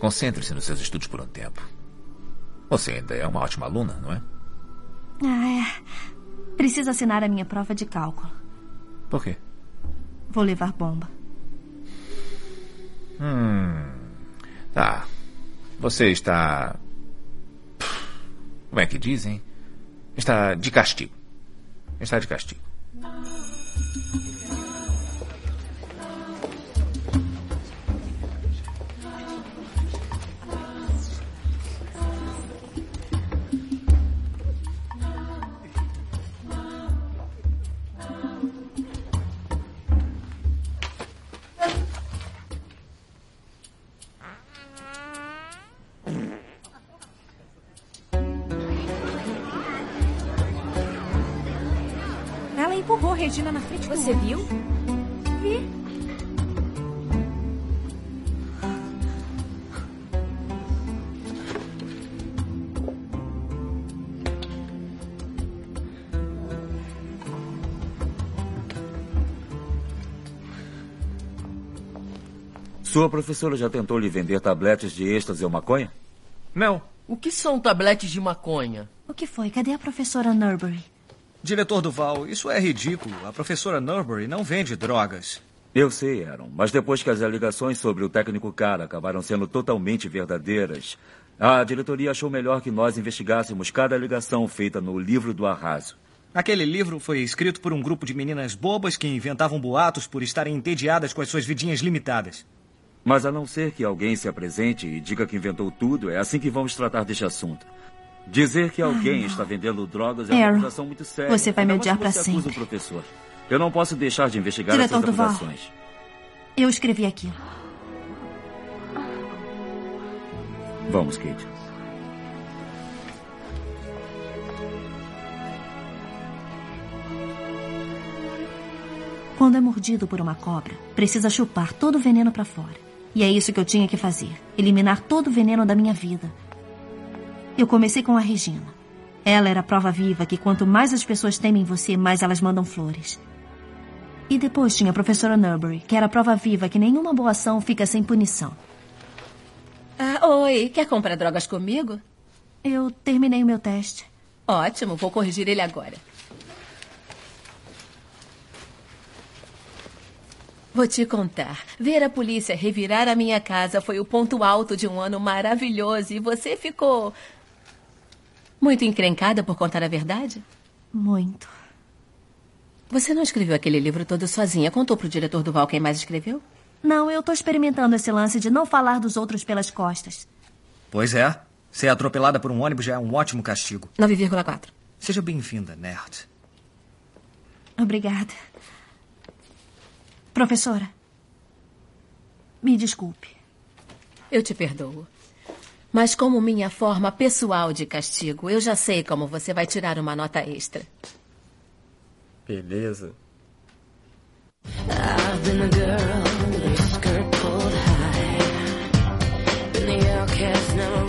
S1: Concentre-se nos seus estudos por um tempo. Você ainda é uma ótima aluna, não é?
S3: Ah, é. Preciso assinar a minha prova de cálculo.
S1: Por quê?
S3: Vou levar bomba.
S1: Hum. Tá. Você está. Como é que dizem? Está de castigo. Está de castigo.
S18: Empurrou Regina na frente
S36: Você viu?
S18: Vi.
S9: Sua professora já tentou lhe vender tabletes de êxtase ou maconha?
S14: Não. O que são tabletes de maconha?
S3: O que foi? Cadê a professora Nurbury?
S22: Diretor Duval, isso é ridículo. A professora Nurbury não vende drogas.
S9: Eu sei, Aaron, mas depois que as alegações sobre o técnico cara acabaram sendo totalmente verdadeiras, a diretoria achou melhor que nós investigássemos cada alegação feita no livro do arraso.
S22: Aquele livro foi escrito por um grupo de meninas bobas que inventavam boatos por estarem entediadas com as suas vidinhas limitadas.
S9: Mas a não ser que alguém se apresente e diga que inventou tudo, é assim que vamos tratar deste assunto. Dizer que alguém está vendendo drogas é uma
S3: Aaron,
S9: acusação muito séria.
S3: você vai me odiar
S9: acusa
S3: sempre.
S9: professor. Eu não posso deixar de investigar
S3: Diretor
S9: essas
S3: Duval.
S9: acusações.
S3: Eu escrevi aquilo.
S9: Vamos, Kate.
S3: Quando é mordido por uma cobra, precisa chupar todo o veneno pra fora. E é isso que eu tinha que fazer: eliminar todo o veneno da minha vida. Eu comecei com a Regina. Ela era a prova viva que quanto mais as pessoas temem você, mais elas mandam flores. E depois tinha a professora Nurbury, que era a prova viva que nenhuma boa ação fica sem punição.
S8: Ah, oi, quer comprar drogas comigo?
S3: Eu terminei o meu teste.
S8: Ótimo, vou corrigir ele agora. Vou te contar. Ver a polícia revirar a minha casa foi o ponto alto de um ano maravilhoso e você ficou. Muito encrencada por contar a verdade?
S3: Muito.
S8: Você não escreveu aquele livro todo sozinha. Contou pro diretor do Val quem mais escreveu?
S3: Não, eu tô experimentando esse lance de não falar dos outros pelas costas.
S22: Pois é. Ser atropelada por um ônibus já é um ótimo castigo.
S8: 9,4.
S22: Seja bem-vinda, nerd.
S3: Obrigada. Professora, me desculpe.
S8: Eu te perdoo. Mas como minha forma pessoal de castigo, eu já sei como você vai tirar uma nota extra.
S40: Beleza.
S41: I've been a girl with her skirt pulled high. Been the outcast, never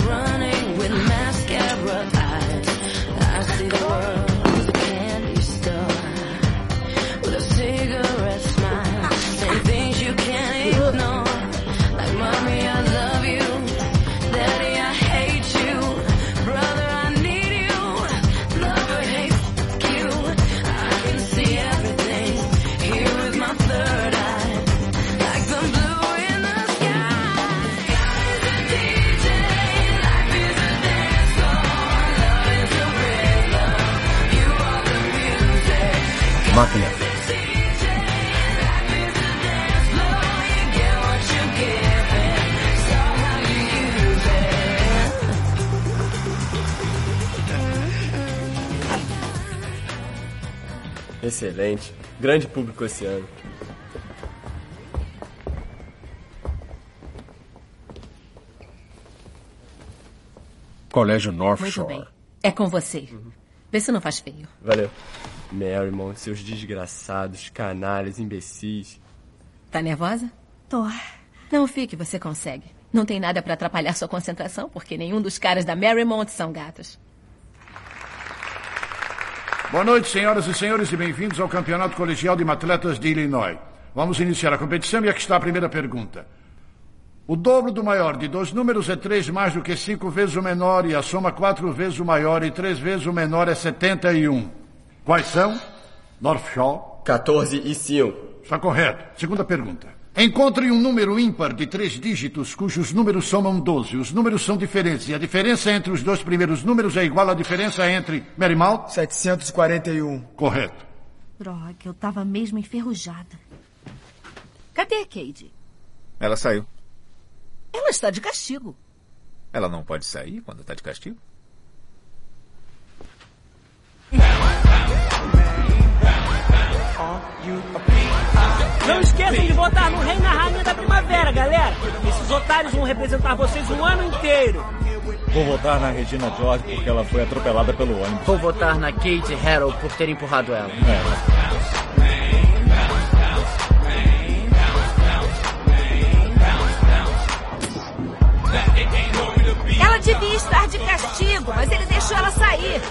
S40: Excelente. Grande público esse ano.
S15: Colégio North
S8: Muito
S15: Shore.
S8: bem. É com você. Vê se não faz feio.
S40: Valeu. Merrimon, seus desgraçados, canalhas, imbecis.
S8: Tá nervosa?
S3: Tô.
S8: Não fique, você consegue. Não tem nada pra atrapalhar sua concentração, porque nenhum dos caras da Marymount são gatos.
S11: Boa noite, senhoras e senhores, e bem-vindos ao Campeonato Colegial de Atletas de Illinois. Vamos iniciar a competição e aqui está a primeira pergunta. O dobro do maior de dois números é três mais do que cinco vezes o menor, e a soma quatro vezes o maior e três vezes o menor é 71. Quais são? North Shore.
S40: 14 e 5.
S11: Está correto. Segunda pergunta. Encontre um número ímpar de três dígitos cujos números somam 12. Os números são diferentes e a diferença entre os dois primeiros números é igual à diferença entre Marymount?
S13: 741.
S11: Correto.
S3: Droga, eu tava mesmo enferrujada.
S36: Cadê a Cade?
S1: Ela saiu.
S36: Ela está de castigo.
S1: Ela não pode sair quando está de castigo?
S16: Não esqueçam de votar no Rei na Rainha da Primavera, galera. Esses otários vão representar vocês um ano inteiro.
S42: Vou votar na Regina George porque ela foi atropelada pelo ônibus.
S14: Vou votar na Kate Harrell por ter empurrado ela.
S36: Ela devia estar de castigo, mas ele deixou ela sair.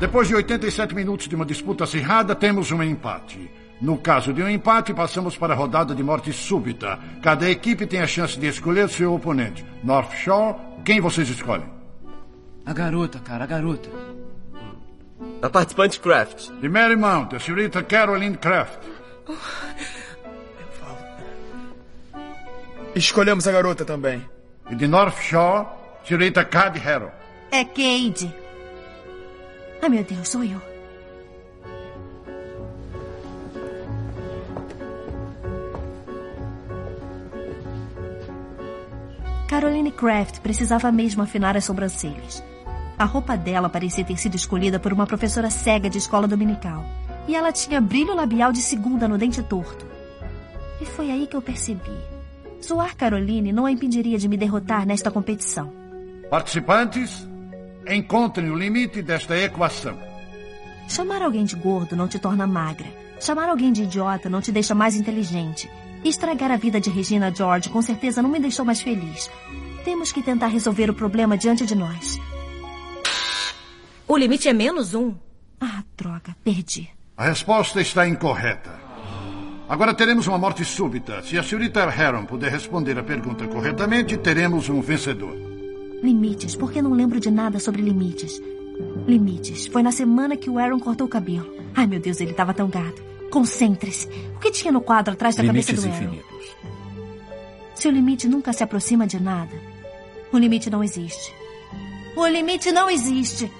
S11: Depois de 87 minutos de uma disputa acirrada, temos um empate. No caso de um empate, passamos para a rodada de morte súbita. Cada equipe tem a chance de escolher seu oponente. North Shore, quem vocês escolhem?
S14: A garota, cara, a garota.
S40: A participante Kraft.
S11: De Marymount, a senhorita Caroline Kraft.
S13: Escolhemos a garota também.
S11: E de North Shore, senhorita Cad Harrow.
S3: É Cade. Ai, meu Deus, sou eu. Caroline Kraft precisava mesmo afinar as sobrancelhas. A roupa dela parecia ter sido escolhida por uma professora cega de escola dominical. E ela tinha brilho labial de segunda no dente torto. E foi aí que eu percebi. Zoar Caroline não a impediria de me derrotar nesta competição.
S11: Participantes, encontrem o limite desta equação.
S3: Chamar alguém de gordo não te torna magra. Chamar alguém de idiota não te deixa mais inteligente. Estragar a vida de Regina George com certeza não me deixou mais feliz. Temos que tentar resolver o problema diante de nós.
S36: O limite é menos um.
S3: Ah, droga, perdi.
S11: A resposta está incorreta. Agora teremos uma morte súbita. Se a senhorita Heron puder responder a pergunta corretamente, teremos um vencedor.
S3: Limites. Por que não lembro de nada sobre limites? Limites. Foi na semana que o Aaron cortou o cabelo. Ai, meu Deus, ele estava tão gato. Concentre-se. O que tinha no quadro atrás da
S9: Limites
S3: cabeça do Aaron?
S9: infinitos.
S3: Se o limite nunca se aproxima de nada, o limite não existe. O limite não existe.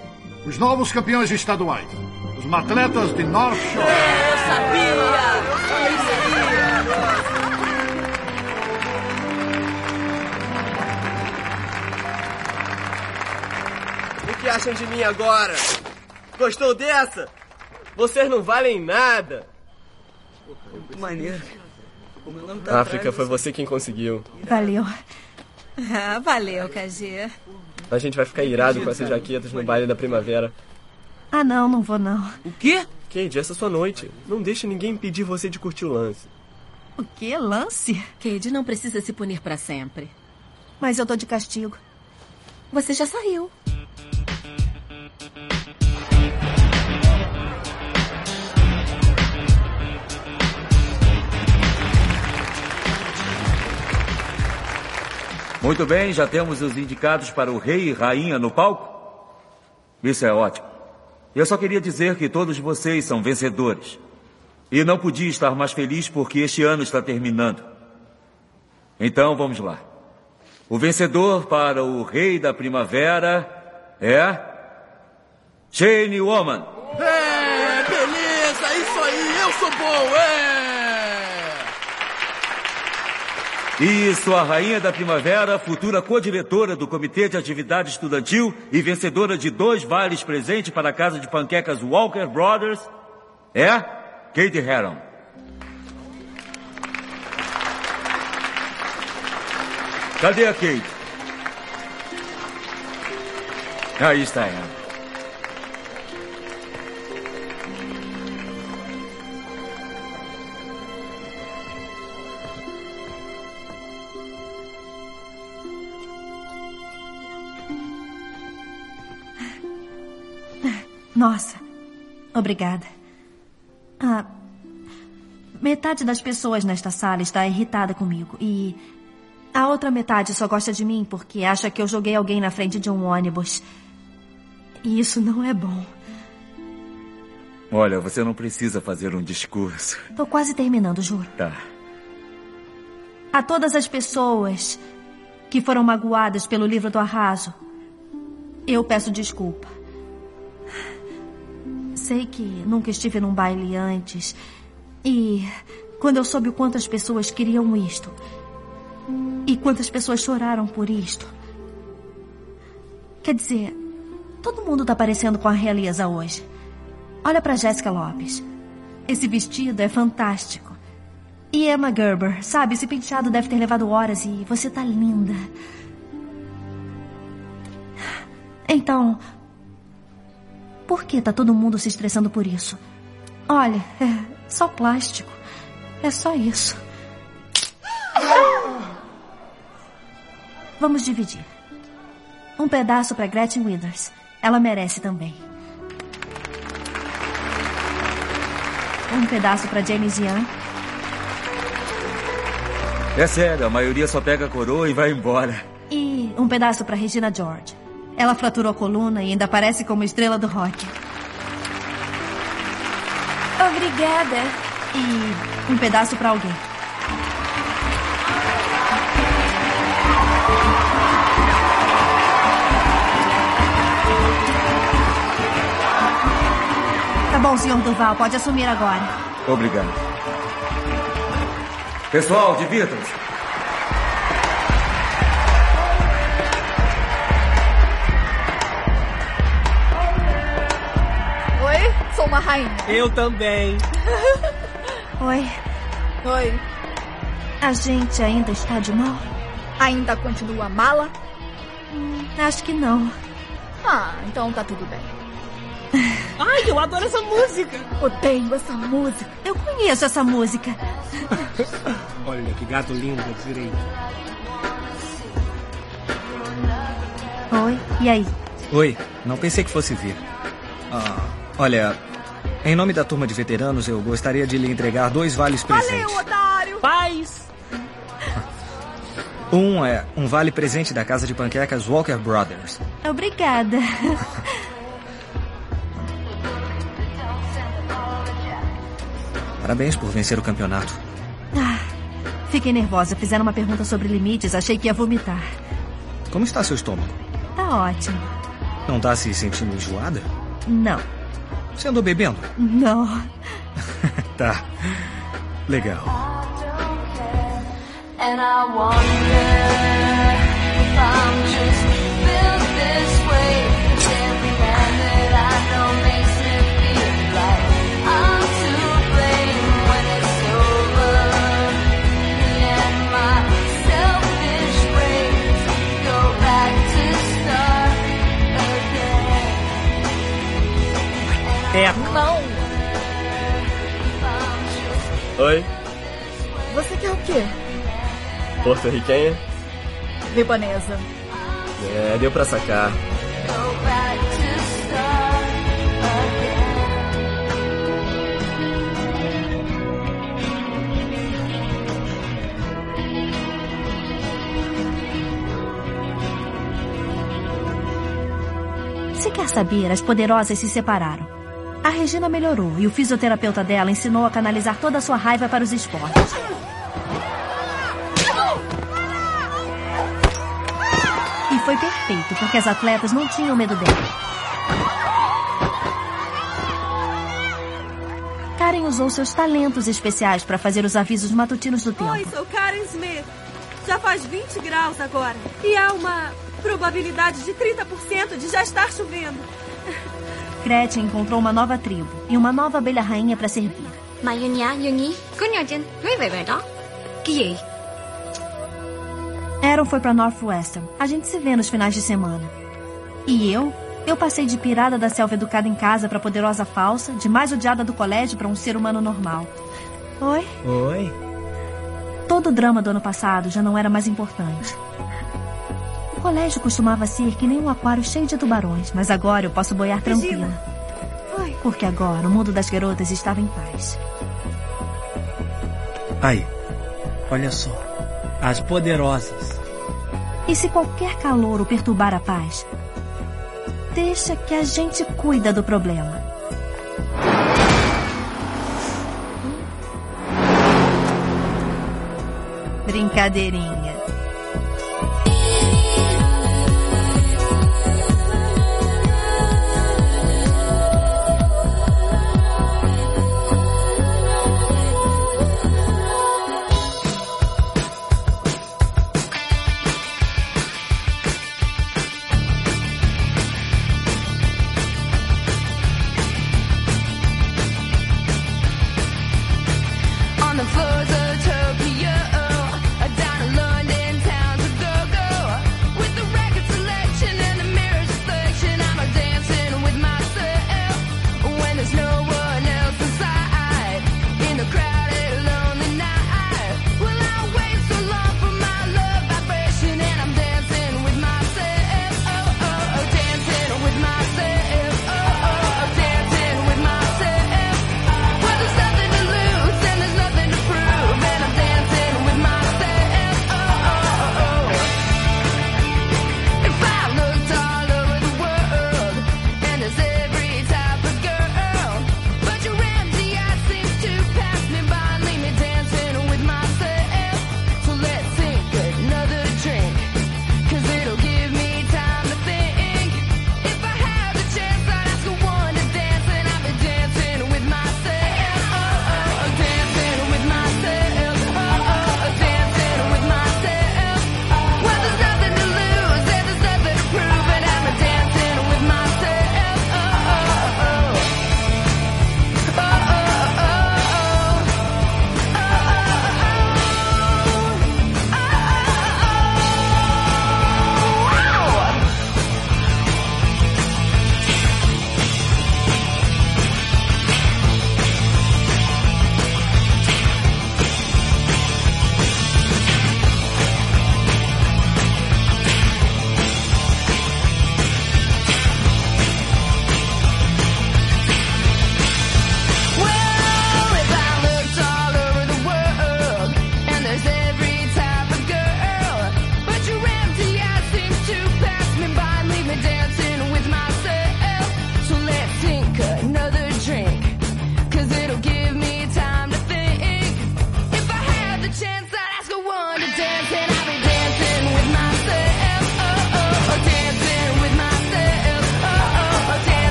S11: Os novos campeões estaduais. Os matletas de North Shore.
S14: O que acham de mim agora? Gostou dessa? Vocês não valem nada. Muito maneiro. O meu nome
S40: África, foi você quem conseguiu.
S3: Valeu.
S36: Ah, valeu, KG.
S40: A gente vai ficar irado com essas jaquetas no baile da primavera.
S3: Ah, não, não vou não.
S40: O quê? Cade, essa é sua noite. Não deixe ninguém impedir você de curtir o lance.
S3: O quê? Lance?
S36: Cade não precisa se punir pra sempre.
S3: Mas eu tô de castigo.
S36: Você já saiu.
S9: Muito bem, já temos os indicados para o rei e rainha no palco? Isso é ótimo. Eu só queria dizer que todos vocês são vencedores. E não podia estar mais feliz porque este ano está terminando. Então vamos lá. O vencedor para o rei da primavera é. Shane Woman.
S14: É, beleza, isso aí, eu sou bom, é!
S9: E sua rainha da primavera, futura co-diretora do Comitê de Atividade Estudantil e vencedora de dois vales presente para a casa de panquecas Walker Brothers, é Kate Heron. Cadê a Kate? Aí está ela.
S3: Nossa, obrigada. Ah, metade das pessoas nesta sala está irritada comigo e a outra metade só gosta de mim porque acha que eu joguei alguém na frente de um ônibus. E isso não é bom.
S9: Olha, você não precisa fazer um discurso.
S3: Tô quase terminando, juro.
S9: Tá.
S3: A todas as pessoas que foram magoadas pelo livro do arraso, eu peço desculpa. Sei que nunca estive num baile antes. E quando eu soube o quanto as pessoas queriam isto, e quantas pessoas choraram por isto. Quer dizer, todo mundo tá parecendo com a realeza hoje. Olha pra Jéssica Lopes. Esse vestido é fantástico. E Emma Gerber, sabe, esse penteado deve ter levado horas e você tá linda. Então, por que tá todo mundo se estressando por isso? Olha, é só plástico. É só isso. Vamos dividir. Um pedaço para Gretchen Withers. Ela merece também. Um pedaço para James Young.
S9: É sério, a maioria só pega a coroa e vai embora.
S3: E um pedaço para Regina George. Ela fraturou a coluna e ainda aparece como estrela do rock.
S23: Obrigada.
S3: E um pedaço para alguém. Tá bom, senhor Duval, pode assumir agora.
S9: Obrigado. Pessoal, divirtam-se.
S7: Sou uma rainha.
S14: Eu também.
S3: Oi,
S7: Oi.
S3: a gente ainda está de mal?
S7: Ainda continua mala?
S3: Acho que não.
S7: Ah, então tá tudo bem.
S14: Ai, eu adoro essa música.
S7: Odeio essa música.
S3: Eu conheço essa música.
S16: Olha que gato lindo, direito.
S3: Oi, e aí?
S22: Oi, não pensei que fosse vir. Ah, olha, em nome da turma de veteranos, eu gostaria de lhe entregar dois vales presentes.
S18: otário!
S16: Paz!
S22: Um é um vale presente da casa de panquecas Walker Brothers.
S3: Obrigada.
S22: Parabéns por vencer o campeonato.
S3: Ah, fiquei nervosa. Fizeram uma pergunta sobre limites. Achei que ia vomitar.
S22: Como está seu estômago?
S3: Tá ótimo.
S22: Não está se sentindo enjoada?
S3: Não.
S22: Você andou bebendo?
S3: Não.
S22: Tá. Legal.
S41: And I wonder
S16: É, não!
S40: Oi,
S7: Você quer o quê?
S40: porto-riquenha?
S7: Libanesa.
S40: É, deu pra sacar.
S3: Se quer saber, as poderosas se separaram. A Regina melhorou e o fisioterapeuta dela ensinou a canalizar toda a sua raiva para os esportes. E foi perfeito, porque as atletas não tinham medo dela. Karen usou seus talentos especiais para fazer os avisos matutinos do tempo.
S35: Oi, sou Karen Smith. Já faz 20 graus agora. E há uma probabilidade de 30% de já estar chovendo.
S3: Gretchen encontrou uma nova tribo e uma nova abelha rainha para servir. Aaron foi para Northwestern. A gente se vê nos finais de semana. E eu? Eu passei de pirada da selva educada em casa para poderosa falsa, de mais odiada do colégio para um ser humano normal. Oi?
S16: Oi.
S3: Todo o drama do ano passado já não era mais importante. O colégio costumava ser que nem um aquário cheio de tubarões, mas agora eu posso boiar tranquila.
S35: Oi.
S3: Porque agora o mundo das garotas estava em paz.
S16: Aí, olha só. As poderosas.
S3: E se qualquer calor o perturbar a paz, deixa que a gente cuida do problema. Brincadeirinha.